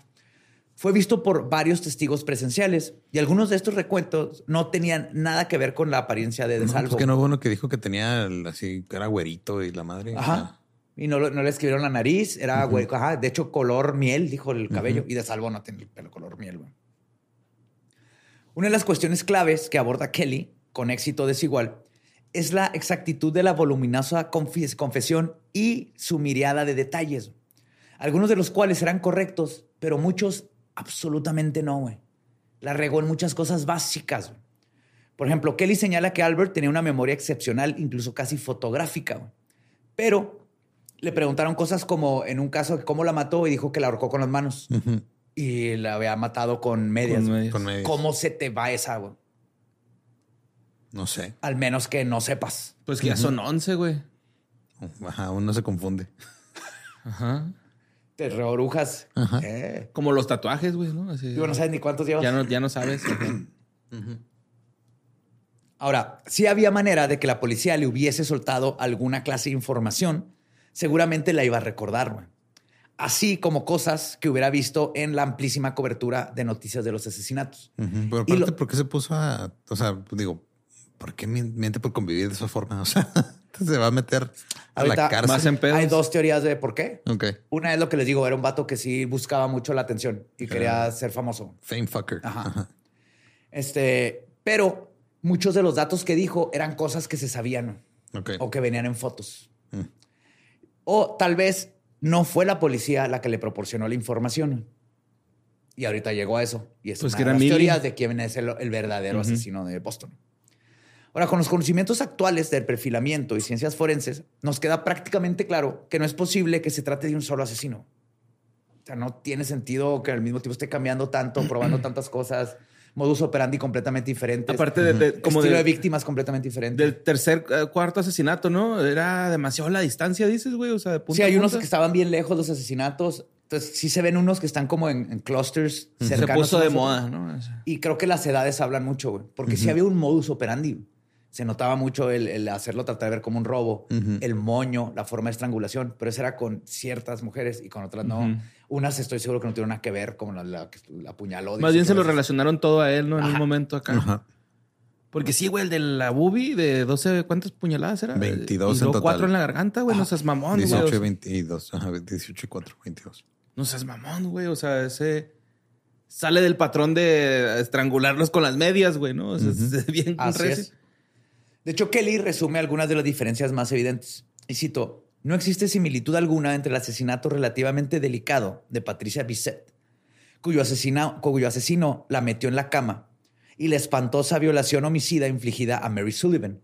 S4: fue visto por varios testigos presenciales y algunos de estos recuentos no tenían nada que ver con la apariencia de
S3: No,
S4: Desalvo.
S3: pues que no hubo uno que dijo que tenía el- así, que era güerito y la madre.
S4: Ajá. Y no, no le escribieron la nariz, era güey, ajá, de hecho color miel, dijo el cabello, y de salvo no tiene el pelo color miel. güey. Una de las cuestiones claves que aborda Kelly, con éxito desigual, es la exactitud de la voluminosa confes- confesión y su miriada de detalles, algunos de los cuales eran correctos, pero muchos absolutamente no, güey. La regó en muchas cosas básicas. güey. Por ejemplo, Kelly señala que Albert tenía una memoria excepcional, incluso casi fotográfica, güey. pero le preguntaron cosas como en un caso de cómo la mató y dijo que la ahorcó con las manos y la había matado con medias.
S5: Con
S4: güey.
S5: medias.
S3: Con medias.
S4: ¿Cómo se te va esa, güey?
S3: No sé.
S4: Al menos que no sepas.
S5: Pues que ya son 11, güey.
S3: Ajá, uno se confunde.
S5: Ajá.
S4: Te reorujas.
S3: Ajá.
S4: Eh.
S5: Como los tatuajes, güey, ¿no? Así.
S4: Digo, no sabes ni cuántos llevas.
S5: ya, no, ya no sabes.
S4: Ahora, si había manera de que la policía le hubiese soltado alguna clase de información, seguramente la iba a recordar, güey. Así como cosas que hubiera visto en la amplísima cobertura de noticias de los asesinatos.
S3: Pero aparte,
S4: lo-
S3: ¿por qué se puso a. O sea, digo, ¿por qué mien- miente por convivir de esa forma? O sea, se va a meter a
S4: Ahorita,
S3: la cárcel.
S5: Más en pedos.
S4: Hay dos teorías de por qué. Una es lo que les digo, era un vato que sí buscaba mucho la atención y quería ser famoso.
S3: Fame fucker.
S4: Ajá.
S3: Ajá.
S4: Este, pero muchos de los datos que dijo eran cosas que se sabían o que venían en fotos.
S3: Mm.
S4: O tal vez no fue la policía la que le proporcionó la información. Y ahorita llegó a eso. Y es
S5: Pues
S4: una
S5: que
S4: de
S5: era
S4: las
S5: Millie.
S4: teorías de quién es el, el verdadero asesino de Boston. Ahora, con los conocimientos actuales del perfilamiento y ciencias forenses, nos queda prácticamente claro que no es posible que se trate de un solo asesino. O sea, no tiene sentido que al mismo tiempo esté cambiando tanto, probando tantas cosas, modus operandi completamente diferentes.
S5: Aparte de, de- como
S4: estilo de,
S5: de-
S4: víctimas completamente diferente.
S5: del tercer, eh, cuarto asesinato, ¿no? Era demasiado la distancia, dices, güey. O sea, de punta
S4: Sí, hay
S5: a
S4: unos que estaban bien lejos los asesinatos. Entonces, sí se ven unos que están como en, en clusters
S5: Se
S4: cercanos.
S5: puso de moda. ¿no?
S4: Y creo que las edades hablan mucho, güey. Porque sí había un modus operandi. Se notaba mucho el, el hacerlo tratar de ver como un robo, el moño, la forma de estrangulación. Pero eso era con ciertas mujeres y con otras no. Unas estoy seguro que no tuvieron nada que ver, como la, la que la apuñaló.
S5: Más bien se lo relacionaron todo a él, ¿no? En un momento acá.
S3: Ajá.
S5: Porque sí, güey, el de la boobie de 12, ¿cuántas puñaladas era?
S3: 22
S5: y
S3: en
S5: luego
S3: total.
S5: cuatro en la garganta, güey. No seas mamón, güey.
S3: 18
S5: O
S3: y
S5: sea,
S3: 22. Ajá, 18 y 4, 22.
S5: No seas mamón, güey. O sea, ese sale del patrón de estrangularlos con las medias, güey, ¿no? O sea, es bien
S4: Así
S5: recio.
S4: es. De hecho, Kelly resume algunas de las diferencias más evidentes. Y cito, no existe similitud alguna entre el asesinato relativamente delicado de Patricia Bisset, cuyo, asesina- cuyo asesino la metió en la cama, y la espantosa violación homicida infligida a Mary Sullivan,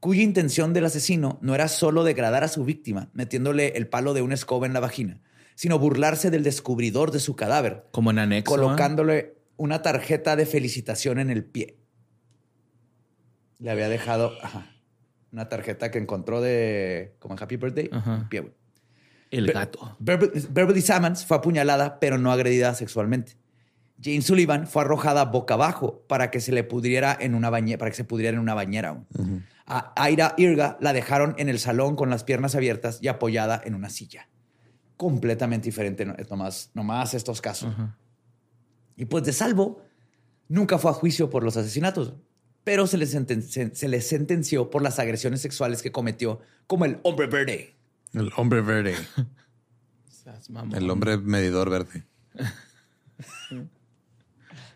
S4: cuya intención del asesino no era solo degradar a su víctima metiéndole el palo de una escoba en la vagina, sino burlarse del descubridor de su cadáver,
S5: Como en anexo. ¿ah?
S4: colocándole una tarjeta de felicitación en el pie. Le había dejado ajá, una tarjeta que encontró de como en Happy Birthday
S5: Ajá.
S4: el pie, güey.
S5: El
S4: Be-
S5: gato.
S4: Beverly, Sammons fue apuñalada, pero no agredida sexualmente. Jane Sullivan fue arrojada boca abajo para que se le pudriera en una bañera, para que se pudriera en una bañera. A Aira Irga la dejaron en el salón con las piernas abiertas y apoyada en una silla. Completamente diferente, nomás, nomás estos casos. Y pues de salvo, nunca fue a juicio por los asesinatos, pero se le, senten- se- se le sentenció por las agresiones sexuales que cometió como el hombre verde.
S3: El hombre verde. El hombre medidor verde.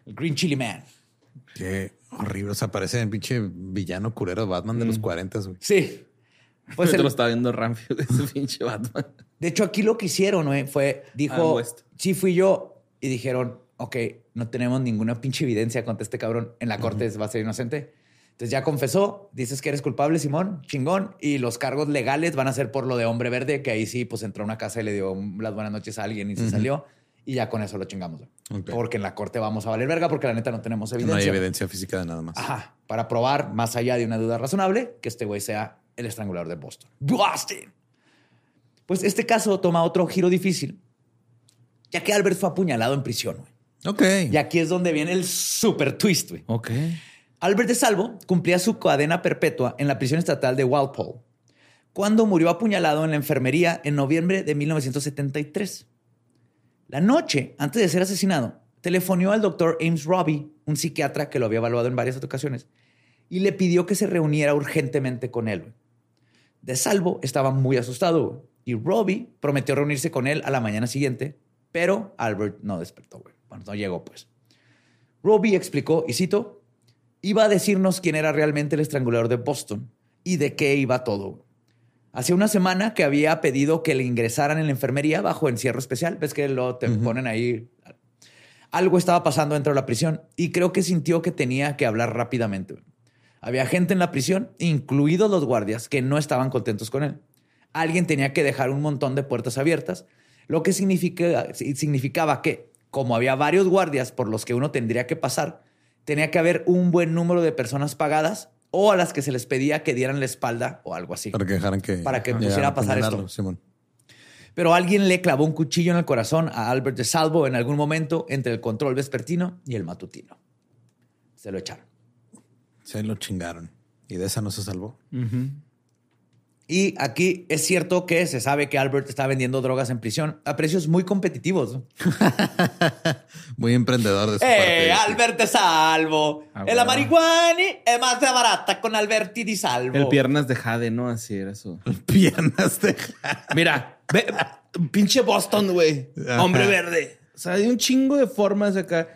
S4: El Green Chili Man.
S3: Qué horrible. O sea, parece el pinche villano curero de Batman de los 40, güey.
S4: Sí. Pues el-
S5: lo estaba viendo Ramfio, ese pinche Batman.
S4: de hecho, aquí lo que hicieron güey, fue, dijo, sí fui yo, y dijeron, ok, no tenemos ninguna pinche evidencia contra este cabrón. En la corte va a ser inocente. Entonces ya confesó, dices que eres culpable, Simón, chingón, y los cargos legales van a ser por lo de hombre verde, que ahí sí, pues entró a una casa y le dio las buenas noches a alguien y se salió, y ya con eso lo chingamos. Porque en la corte vamos a valer verga, porque la neta no tenemos
S3: No hay
S4: evidencia.
S3: evidencia física de nada más.
S4: Ajá, para probar, más allá de una duda razonable, que este güey sea el estrangulador de Boston. Boston. Pues este caso toma otro giro difícil, ya que Albert fue apuñalado en prisión. güey.
S3: Ok.
S4: Y aquí es donde viene el super twist. güey.
S5: Ok.
S4: Albert de Salvo cumplía su cadena perpetua en la prisión estatal de Walpole, cuando murió apuñalado en la enfermería en noviembre de 1973. La noche antes de ser asesinado, telefonió al doctor Ames Robbie, un psiquiatra que lo había evaluado en varias ocasiones, y le pidió que se reuniera urgentemente con él. De Salvo estaba muy asustado y Robbie prometió reunirse con él a la mañana siguiente, pero Albert no despertó. Bueno, no llegó pues. Robbie explicó, y cito, iba a decirnos quién era realmente el estrangulador de Boston y de qué iba todo. Hacía una semana que había pedido que le ingresaran en la enfermería bajo encierro especial. Ves que lo te ponen ahí. Algo estaba pasando dentro de la prisión y creo que sintió que tenía que hablar rápidamente. Había gente en la prisión, incluidos los guardias, que no estaban contentos con él. Alguien tenía que dejar un montón de puertas abiertas, lo que significaba que, como había varios guardias por los que uno tendría que pasar, tenía que haber un buen número de personas pagadas o a las que se les pedía que dieran la espalda o algo así.
S3: Para que dejaran que...
S4: Para que pusiera a pasar esto. Pero alguien le clavó un cuchillo en el corazón a Albert de Salvo en algún momento entre el control vespertino y el matutino. Se lo echaron.
S3: Se lo chingaron. Y de esa no se salvó.
S4: Y aquí es cierto que se sabe que Albert está vendiendo drogas en prisión a precios muy competitivos.
S3: muy emprendedor de su
S4: eh, Albert te salvo. Ah, el marihuana es más de barata con Albert y salvo.
S5: El piernas de Jade, ¿no? Así era eso.
S3: piernas de Jade.
S5: Mira, pinche Boston, güey. Hombre verde. O sea, hay un chingo de formas acá.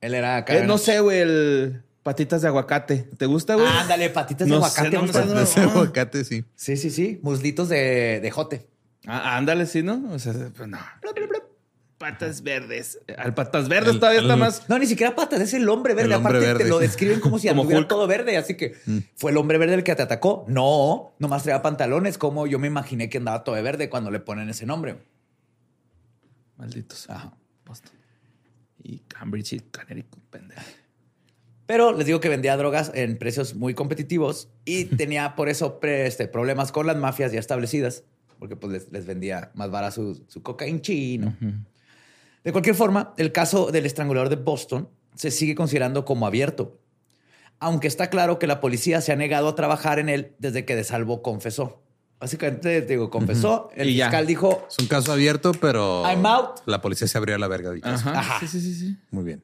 S4: Él era acá.
S5: Eh, no sé, güey, el Patitas de aguacate. ¿Te gusta, güey?
S4: Ándale, patitas de aguacate.
S3: patitas de aguacate, sí.
S4: Sí, sí, sí. Muslitos de, de jote.
S5: Ah, ándale, sí, ¿no? O sea, pues no. Patas verdes. Al patas verdes todavía está más.
S4: No, ni siquiera patas, es el hombre verde. Aparte, te lo describen como si como todo verde. Así que mm. fue el hombre verde el que te atacó. No, nomás traía pantalones, como yo me imaginé que andaba todo de verde cuando le ponen ese nombre.
S5: Malditos. Ajá. Boston. Y Cambridge y Connecticut, pendejo.
S4: Pero les digo que vendía drogas en precios muy competitivos y tenía por eso este, problemas con las mafias ya establecidas, porque pues les, vendía más barato su, cocaína chino. De cualquier forma, el caso del estrangulador de Boston se sigue considerando como abierto, aunque está claro que la policía se ha negado a trabajar en él desde que De Salvo confesó. Básicamente, digo, confesó, el fiscal dijo...
S3: Es un caso abierto, pero...
S4: I'm out.
S3: La policía se abrió a la verga.
S4: Ajá.
S5: Sí, sí, sí.
S3: Muy bien.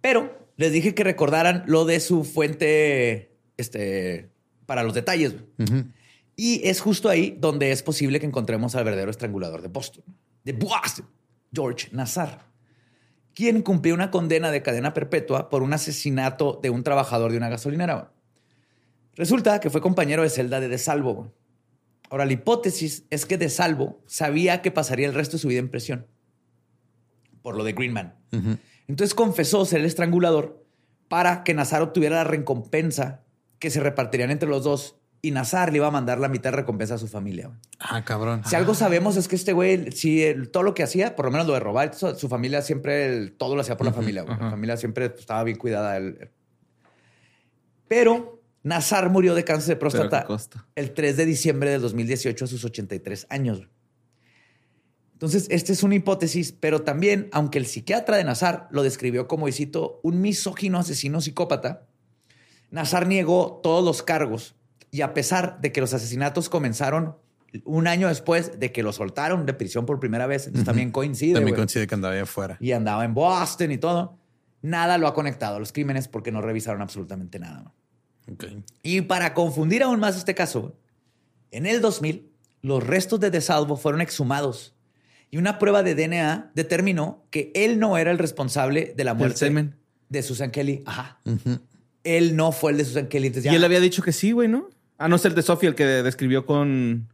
S4: Pero les dije que recordaran lo de su fuente este, para los detalles. Y es justo ahí donde es posible que encontremos al verdadero estrangulador de Boston, de Boston, George Nazar, quien cumplió una condena de cadena perpetua por un asesinato de un trabajador de una gasolinera. Resulta que fue compañero de celda de De Salvo. Ahora, la hipótesis es que De Salvo sabía que pasaría el resto de su vida en prisión por lo de Greenman. Entonces confesó ser el estrangulador para que Nazar obtuviera la recompensa que se repartirían entre los dos y Nazar le iba a mandar la mitad de recompensa a su familia.
S3: Ah, cabrón.
S4: Si algo sabemos es que este güey, si todo lo que hacía, por lo menos lo de robar, su, familia siempre, todo lo hacía por la familia. La familia siempre estaba bien cuidada. Pero Nazar murió de cáncer de próstata el 3 de diciembre del 2018 a sus 83 años. Entonces, esta es una hipótesis, pero también, aunque el psiquiatra de Nazar lo describió como, y cito, un misógino asesino psicópata, Nazar negó todos los cargos y a pesar de que los asesinatos comenzaron un año después de que lo soltaron de prisión por primera vez, entonces también coincide.
S3: También coincide que andaba ahí afuera.
S4: Y andaba en Boston y todo. Nada lo ha conectado a los crímenes porque no revisaron absolutamente nada. Y para confundir aún más este caso, en el 2000, los restos de DeSalvo fueron exhumados y una prueba de DNA determinó que él no era el responsable de la muerte de Susan Kelly. Ajá. Él no fue el de Susan Kelly.
S5: y él había dicho que sí, güey, ¿no? Ah, no es el de Sophie el que describió con,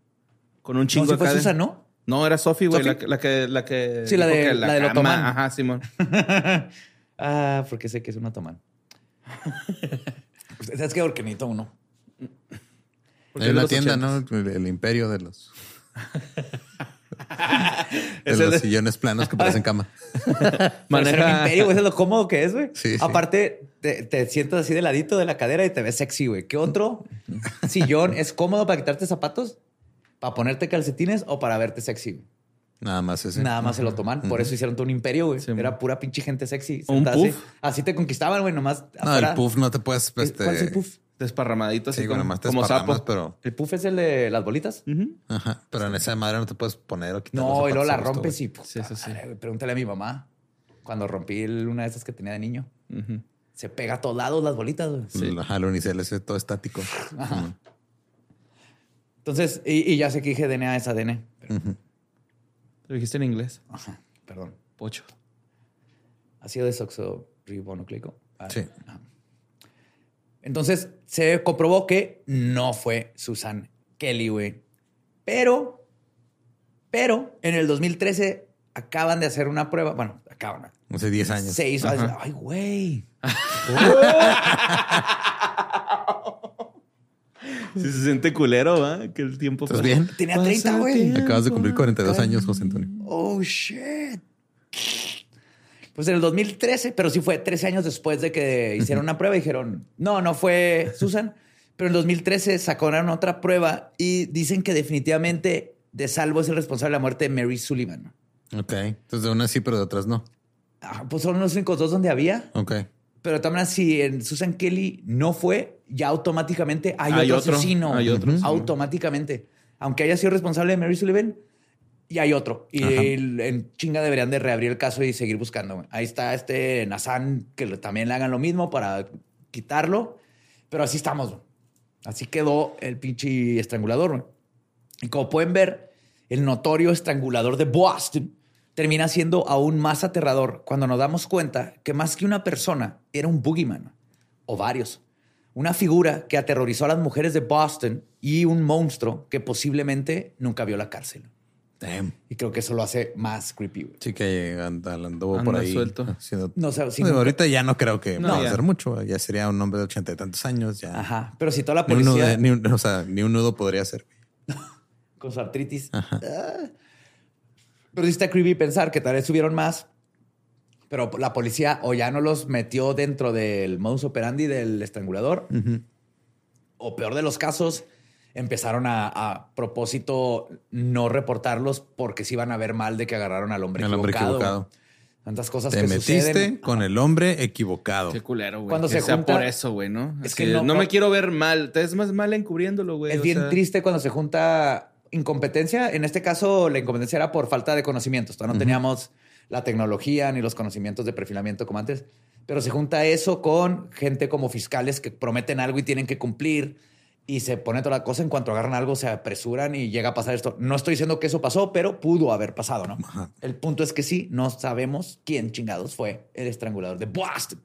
S5: con un chingo
S4: no, fue Susan, ¿no?
S5: No, era Sophie, güey, la, que, la que.
S4: Sí, la de, la, del otomán.
S5: Ajá, Simón.
S4: ah, porque sé que es un otomán. ¿Sabes qué? Porque necesito uno.
S3: Hay una tienda, ¿no? el imperio de los. de los sillones planos que parecen cama.
S4: Maneja... imperio, es lo cómodo que es, güey. Aparte, te, sientas así de ladito de la cadera y te ves sexy, güey. ¿Qué otro sillón es cómodo para quitarte zapatos? ¿Para ponerte calcetines o para verte sexy?
S3: Nada más ese.
S4: Nada más se lo toman. Por eso hicieron todo un imperio, güey. Era pura pinche gente sexy. ¿Un puff? Así. te conquistaban, güey, nomás.
S3: No, el puff no te puedes.
S4: ¿Cuál es el este, puff?
S5: Desparramadito así
S3: sí, como, como sapo. pero...
S4: ¿El puff es el de las bolitas?
S3: Ajá. Pero en esa madre no te puedes poner o
S4: quitar No, y luego la rompes y... sí, eso sí. pregúntale a mi mamá. Cuando rompí una de esas que tenía de niño. Se pega a todos lados las bolitas. Güey.
S3: Sí. Ajá, el unicel es todo estático. Ajá.
S4: Entonces, y, ya sé que dije DNA es ADN.
S5: Lo dijiste en inglés.
S4: Ajá, perdón.
S5: Pocho.
S4: Ha sido de Soxo ribonucleico. Ah,
S3: Sí.
S4: ajá. Entonces se comprobó que no fue Susan Kelly, güey. Pero, pero en el 2013 acaban de hacer una prueba. Bueno, acaban.
S3: Hace 10 años.
S4: Se hizo. Ay, güey.
S5: Sí, se siente culero, ¿va? Que el tiempo
S3: ¿Estás bien?
S4: Tenía
S5: Pasa
S4: 30,
S5: el
S4: güey.
S3: Acabas de cumplir 42 años, José Antonio.
S4: Oh, shit. Pues en el 2013, pero sí fue 13 años después de que hicieron una prueba, dijeron, no, no fue Susan. Pero en 2013 sacaron otra prueba y dicen que definitivamente De Salvo es el responsable de la muerte de Mary Sullivan.
S3: Ok. Entonces de unas sí, pero de otras no.
S4: Ah, pues son los únicos dos donde había.
S3: Ok.
S4: Pero también si en Susan Kelly no fue, ya automáticamente hay,
S5: Hay
S4: otro,
S5: otro,
S4: asesino.
S5: hay otro.
S4: Automáticamente. Aunque haya sido responsable de Mary Sullivan, y hay otro. Y el- en chinga deberían de reabrir el caso y seguir buscando. güey. Ahí está este Nazan, que también le hagan lo mismo para quitarlo. Pero así estamos. güey. Así quedó el pinche estrangulador. güey. Y como pueden ver, el notorio estrangulador de Boston termina siendo aún más aterrador cuando nos damos cuenta que más que una persona era un boogeyman o varios. Una figura que aterrorizó a las mujeres de Boston y un monstruo que posiblemente nunca vio la cárcel.
S3: Damn.
S4: Y creo que eso lo hace más creepy. güey.
S3: Sí que anduvo
S5: Anda
S3: por ahí.
S5: suelto.
S4: No, o sea, si nunca-
S3: ahorita ya no creo que
S5: No,
S3: pueda
S5: ya.
S3: hacer mucho. Ya sería un hombre de ochenta y tantos años. Ya.
S4: Ajá. Pero si toda la
S3: Ni un, nudo,
S4: policía
S3: ni un- o sea, ni un nudo podría ser.
S4: con su artritis. Ah. Pero sí está creepy pensar que tal vez subieron más, pero la policía o ya no los metió dentro del modus operandi del estrangulador, o peor de los casos, empezaron a, a propósito no reportarlos porque se iban a ver mal de que agarraron al hombre
S3: Al hombre
S4: equivocado.
S3: equivocado.
S4: Tantas cosas
S3: Te
S4: que
S3: metiste
S4: suceden.
S3: con el hombre equivocado.
S5: Qué culero, güey.
S4: Cuando
S5: que
S4: se
S5: sea
S4: junta-
S5: por eso, güey, ¿no?
S4: Es que no-
S5: me quiero ver mal. Te es más mal encubriéndolo, güey.
S4: Es
S5: o
S4: bien
S5: sea,
S4: triste cuando se junta incompetencia. En este caso, la incompetencia era por falta de conocimientos. Todavía no teníamos la tecnología ni los conocimientos de perfilamiento como antes. Pero se junta eso con gente como fiscales que prometen algo y tienen que cumplir y se pone toda la cosa. En cuanto agarran algo, se apresuran y llega a pasar esto. No estoy diciendo que eso pasó, pero pudo haber pasado, ¿no?
S3: Ajá.
S4: El punto es que sí, no sabemos quién chingados fue el estrangulador de Boston.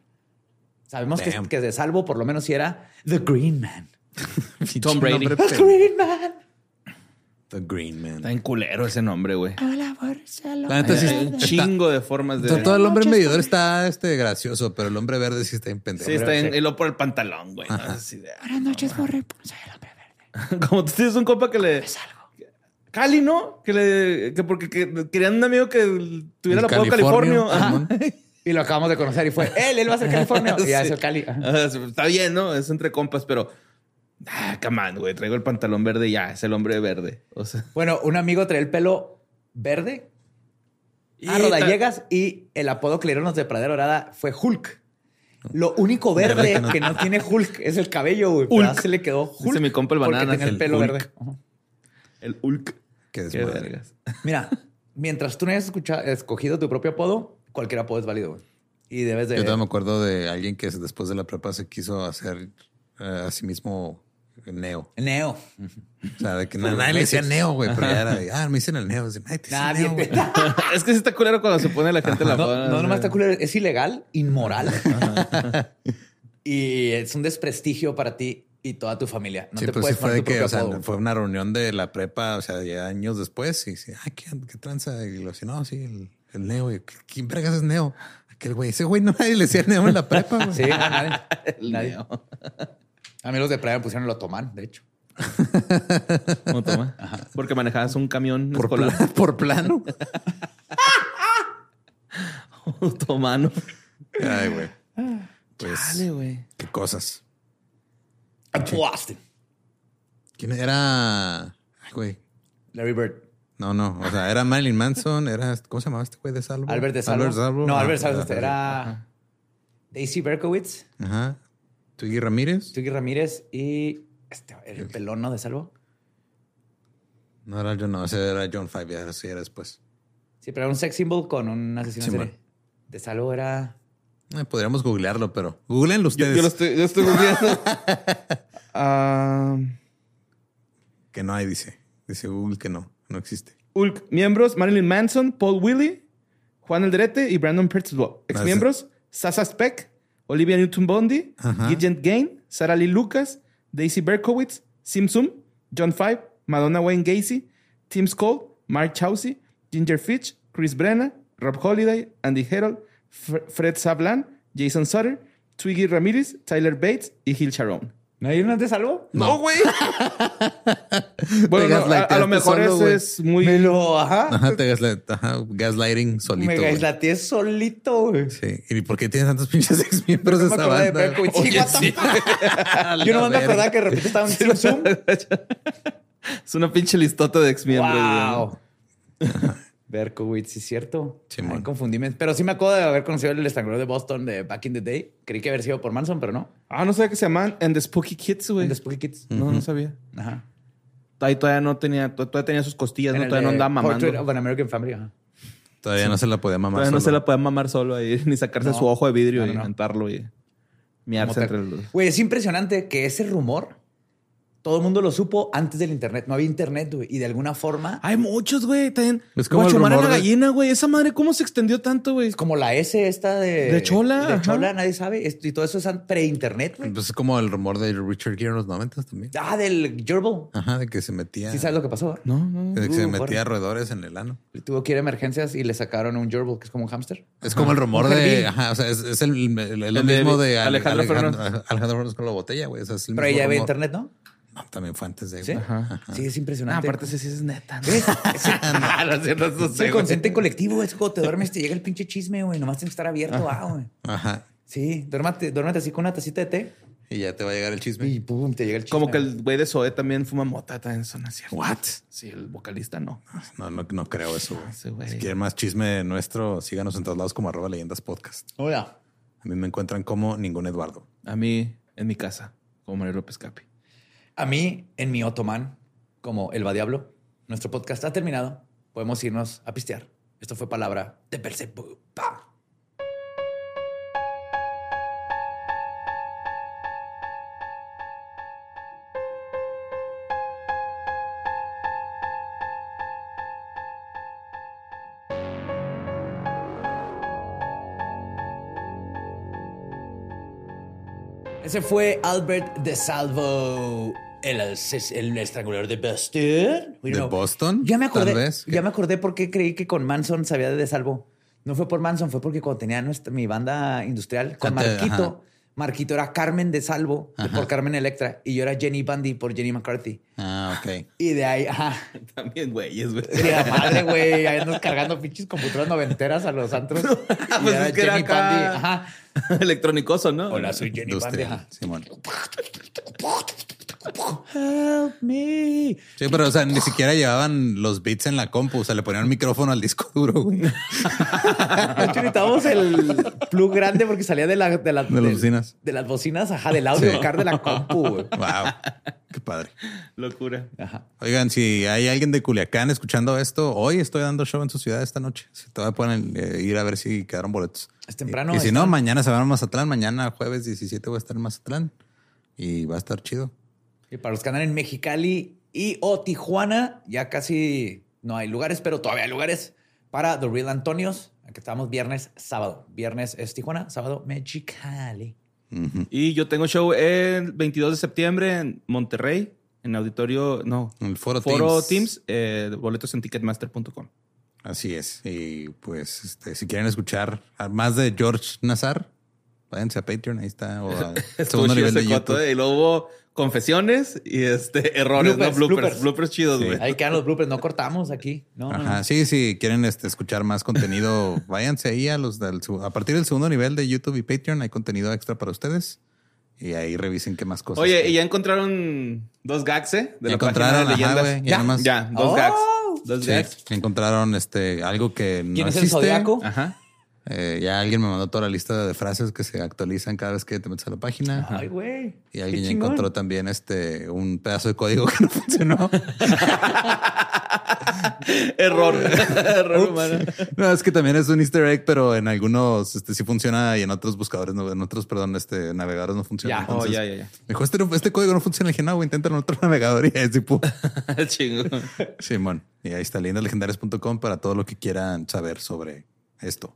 S4: Sabemos que, que de salvo, por lo menos, si era The Green Man.
S5: Tom Brady.
S3: Nombre
S4: The
S3: pe-
S4: Green Man.
S3: The Green Man.
S5: Está en culero ese nombre, güey.
S3: La neta sí
S5: Hay un
S3: está-
S5: chingo de formas de.
S3: Todo, el hombre medidor está este, gracioso, pero el hombre verde sí está en pendejo.
S5: Sí, está en,
S4: Sí.
S5: y lo por el pantalón, güey. ¿no? Así de-
S4: Buenas noches, Borre. Soy el hombre verde.
S5: Como tú tienes un compa que le. Cali, ¿no? Que le. Que porque que querían un amigo que tuviera el
S3: El
S5: apodo
S3: Californio,
S5: Californio. Ajá.
S3: Simón.
S4: Y lo acabamos de conocer y fue él, él va a ser California. Y ya es el Cali. Ajá.
S5: Ajá, Está bien, ¿no? Es entre compas, pero. Ah, come on, güey. Traigo el pantalón verde y ya. Es el hombre verde. O sea.
S4: Bueno, un amigo trae el pelo verde. A
S5: Y
S4: rodallegas y el apodo que le dieron los de Pradera Dorada fue Hulk. Lo único verde
S3: Verde
S4: que
S3: que
S4: no, tiene Hulk es el cabello, güey.
S5: Hulk.
S4: Pero se le quedó Hulk.
S5: Dice mi compa el
S4: porque
S5: Bananas,
S4: tenía el
S5: el
S4: pelo
S5: Hulk.
S4: verde.
S5: El Hulk.
S3: Qué
S5: vergas.
S4: Mira, mientras tú no hayas escuchado- escogido tu propio apodo, cualquier apodo es válido, güey. Y debes de...
S3: Yo todavía me acuerdo de alguien que después de la prepa se quiso hacer eh, a sí mismo neo.
S4: Neo.
S3: O sea, de que na- nadie le decía neo, güey, pero ya era de, ah, me dicen el neo. Dice, Nadie te dice
S4: Nadie
S3: neo,
S4: te-
S3: güey".
S5: es que sí está culero cuando se pone la gente la
S4: No, no, nomás está culero, es ilegal, inmoral. y es un desprestigio para ti y toda tu familia. No
S3: sí,
S4: te
S3: pues sí
S4: puedes
S3: fue
S4: poner
S3: de
S4: tu
S3: que,
S4: propio
S3: o sea,
S4: apodo.
S3: fue una reunión de la prepa, o sea, ya años después, y dice, ay, ¿qué, qué tranza? Y lo decía, no, sí, el, el neo. Y, ¿Quién vergas es neo? Aquel güey, ese güey no nadie le decía neo en la prepa, güey.
S4: Sí, no, nadie.
S5: El
S4: Nadie. A mí los de playa me pusieron el otomán, de hecho.
S5: ¿Cómo toma? Porque manejabas un camión
S3: Por,
S5: escolar
S3: por plano.
S5: otomano.
S3: Ay, güey. Pues,
S5: Dale, güey.
S3: qué cosas.
S4: Boston.
S3: ¿Quién era? Ay, güey.
S4: Larry Bird.
S3: No, no. O sea, era Marilyn Manson, era, ¿cómo se llamaba este güey de Salvo?
S4: Albert de Salvo.
S3: Albert Salvo.
S4: No,
S3: Ah,
S4: Albert Salvo
S3: ah,
S4: este
S3: ah,
S4: era Daisy Berkowitz,
S3: Ajá. Twiggy Ramírez.
S4: Twiggy Ramírez y este, el pelón, ¿no? De Salvo.
S3: No era John, no, ese era John Five, ya sí era después.
S4: Sí, pero era un sex symbol con un asesino serie. De Salvo era...
S3: Eh, podríamos googlearlo, pero googleenlo
S5: Yo,
S3: ustedes.
S5: yo lo estoy, yo estoy googleando. Ah,
S3: Que no hay, dice. Dice Google que no, no existe.
S5: Hulk, miembros: Marilyn Manson, Paul Willie, Juan Alderete y Brandon Percival. Ex miembros: Sasa Speck, Olivia Newton-Bondi, Gidget Gain, Sarah Lee Lucas, Daisy Berkowitz, Sim Sum, John Five, Madonna Wayne Gacy, Tim Skoll, Mark Chaucy, Ginger Fitch, Chris Brenna, Rob Holiday, Andy Herold, Fr- Fred Sablan, Jason Sutter, Twiggy Ramirez, Tyler Bates y Gil Sharon.
S4: ¿No hay uno de salvo?
S5: No, güey. bueno,
S3: Te
S5: no, a, a lo mejor
S3: solo,
S5: ese
S3: güey.
S5: es muy.
S4: Me lo, ajá.
S3: Ajá, te gaslight- ajá, gaslighting solito.
S4: Me gaslateé solito, güey.
S3: Sí. ¿Y por qué tienes tantos pinches ex miembros de
S4: No
S3: esa
S4: de
S3: banda?
S4: Berkowitz. Sí,
S3: Oye, sí.
S4: Yo no me acordaba que de repente estaba en Sim Sum.
S5: Es una pinche listota de ex miembros.
S4: Wow. Berkowitz, sí es cierto.
S3: Simón.
S4: Ay. Pero sí me acuerdo de haber conocido el estrangulador de Boston de Back in the Day. Creí que había sido por Manson, pero no.
S5: Ah, no sabía que se llaman And the Spooky Kids, güey.
S4: En The Spooky Kids.
S5: No, no sabía.
S4: Ajá.
S5: Ahí todavía no tenía, to- todavía tenía sus costillas,
S4: En
S5: no, todavía no andaba mamando.
S4: Portrait of an American Family. Ajá.
S3: Todavía no se la podía mamar.
S5: Todavía no se la puede mamar solo ahí, ni sacarse
S4: No.
S5: su ojo de vidrio
S4: No,
S5: y inventarlo y miarse entre los.
S4: Güey, es impresionante que ese rumor todo el mundo lo supo antes del internet. No había internet, güey. Y de alguna forma,
S5: Hay muchos, güey. También.
S3: Es como el rumor
S5: la
S3: de-
S5: gallina, güey. Esa madre, ¿cómo se extendió tanto, güey?
S4: es como la S esta de...
S5: De Chola,
S4: De
S5: ajá.
S4: Chola, nadie sabe. Y todo eso es pre-internet, güey.
S3: Pues es como el rumor de Richard Gere en los noventas también.
S4: Ah, del gerbil.
S3: Ajá, de que se metía.
S4: ¿Sí sabes lo que pasó?
S5: No, no.
S3: de que se
S4: Uh,
S3: metía
S4: fuerte.
S3: roedores en el ano.
S4: Tuvo que ir a emergencias y le sacaron un gerbil, que es como un hámster.
S3: Es como el rumor de. Ajá, o sea, es, es el, el- El
S5: de
S3: mismo de
S5: Alejandro
S3: Alejandro,
S5: Fernández.
S3: Alejandro Fernández con la botella, güey. O sea, es el
S4: Pero
S3: mismo
S4: ya había internet, ¿no?
S3: No, también fue antes de.
S4: Sí.
S5: Ajá.
S4: Sí, es
S5: Ah,
S4: impresionante.
S5: aparte, ese sí es neta. ¿no?
S3: no, es cierto, no
S4: el consciente colectivo, es cuando te duermes, te llega el pinche chisme, güey. Nomás tienes que estar abierto, ah, güey.
S3: Ajá.
S4: Sí, duérmate, duérmate así con una tacita de té
S3: Y ya te va a llegar el chisme.
S4: y pum, te llega el chisme.
S5: Como que el güey de Zoe también fuma mota, también son así.
S3: What?
S5: Sí, el vocalista no.
S3: No, no, no creo eso, güey. Si quieren más chisme nuestro, síganos en todos lados como arroba leyendas podcast.
S4: Hola.
S3: A mí me encuentran como ningún Eduardo.
S5: A mí, en mi casa, como Mario López Capi.
S4: A mí, en mi otomán, como el va diablo, nuestro podcast ha terminado. Podemos irnos a pistear. Esto fue palabra de Persepu. Ese fue Albert de Salvo, el, el estrangulador de Boston.
S3: ¿De Boston?
S4: Ya me acordé.
S3: Tal vez.
S4: Ya me acordé por qué creí que con Manson sabía de, de Salvo. No fue por Manson, fue porque cuando tenía nuestra, mi banda industrial con
S3: Antes,
S4: Marquito,
S3: ajá.
S4: Marquito era Carmen de Salvo de- por Carmen Electra y yo era Jenny Bundy por Jenny McCarthy.
S3: Ah, ok.
S4: Y de ahí, ajá.
S5: También güeyes, güey.
S4: Y la madre, güey, ahí andas cargando pinches computadoras noventeras a los antros. Y
S5: pues es que era
S4: Jenny
S5: acá.
S4: Bundy, ajá.
S5: Electronicoso, ¿no?
S4: Hola, soy Jenny Bundy.
S3: Industrial,
S4: ajá.
S3: Simón.
S4: Help me.
S3: Sí, pero o sea, ni siquiera llevaban los beats en la compu. O sea, le ponían un micrófono al disco duro, güey.
S4: Necesitábamos el plug grande porque salía de, la, de, la-
S3: De las bocinas.
S4: De las bocinas, ajá, del audio
S3: Sí.
S4: car de la compu, güey.
S3: Wow. Qué padre.
S5: Locura.
S4: Ajá.
S3: Oigan, si hay alguien de Culiacán escuchando esto, hoy estoy dando show en su ciudad esta noche. Si todavía pueden eh, ir a ver si quedaron boletos.
S4: Es temprano,
S3: Y, y si no, mañana se van a Mazatlán. Mañana, jueves 17, voy a estar en Mazatlán. Y va a estar chido.
S4: Y para los que andan en Mexicali y o Tijuana, ya casi no hay lugares, pero todavía hay lugares para The Real Antonios. Aquí estamos viernes, sábado. Viernes es Tijuana, sábado Mexicali.
S3: Ujú.
S5: Y yo tengo show el 22 de septiembre en Monterrey, en auditorio, no,
S3: El foro,
S5: Foro
S3: Teams.
S5: Teams, eh, boletos en ticketmaster.com.
S3: Así es. Y pues, este, si quieren escuchar más de George Nazar, váyanse a Patreon. Ahí está. O a
S5: Estuvo
S3: segundo nivel de
S5: coto,
S3: YouTube.
S5: eh, Y luego hubo confesiones y este errores,
S4: Bloopers,
S5: no bloopers,
S4: bloopers.
S5: bloopers, chidos,
S3: Sí.
S5: güey.
S4: Ahí quedan los bloopers, no cortamos aquí. No,
S3: Ajá,
S4: no.
S3: sí, si quieren este, escuchar más contenido, váyanse ahí a los del, su- a partir del segundo nivel de YouTube y Patreon hay contenido extra para ustedes y ahí revisen qué más cosas.
S5: Oye, y ya encontraron dos gags, ¿eh? De la página
S3: encontraron,
S5: de
S3: ajá,
S5: leyendas.
S3: güey, ya
S5: ya,
S3: nomás-
S5: ya, dos
S4: Oh.
S5: gags. Dos
S3: Sí,
S5: gags.
S3: encontraron este algo que no
S4: ¿Quién es el
S3: existe.
S4: zodiaco?
S5: Ajá.
S3: Eh, ya alguien me mandó toda la lista de frases que se actualizan cada vez que te metes a la página.
S4: Ay, güey.
S3: Y alguien ya encontró también este un pedazo de código que no funcionó.
S5: Error. Error humano.
S3: No, es que también es un easter egg, pero en algunos este, sí funciona y en otros buscadores, no, en otros, perdón, este navegadores no funciona.
S4: Ya.
S3: Entonces,
S5: Oh, ya, ya, ya.
S3: Me dijo, este, este código no funciona. Le dije, no, güey, inténtalo en otro navegador y así, pum.
S5: Chingo.
S3: Simón. Y ahí está leyendaslegendarias.com para todo lo que quieran saber sobre esto.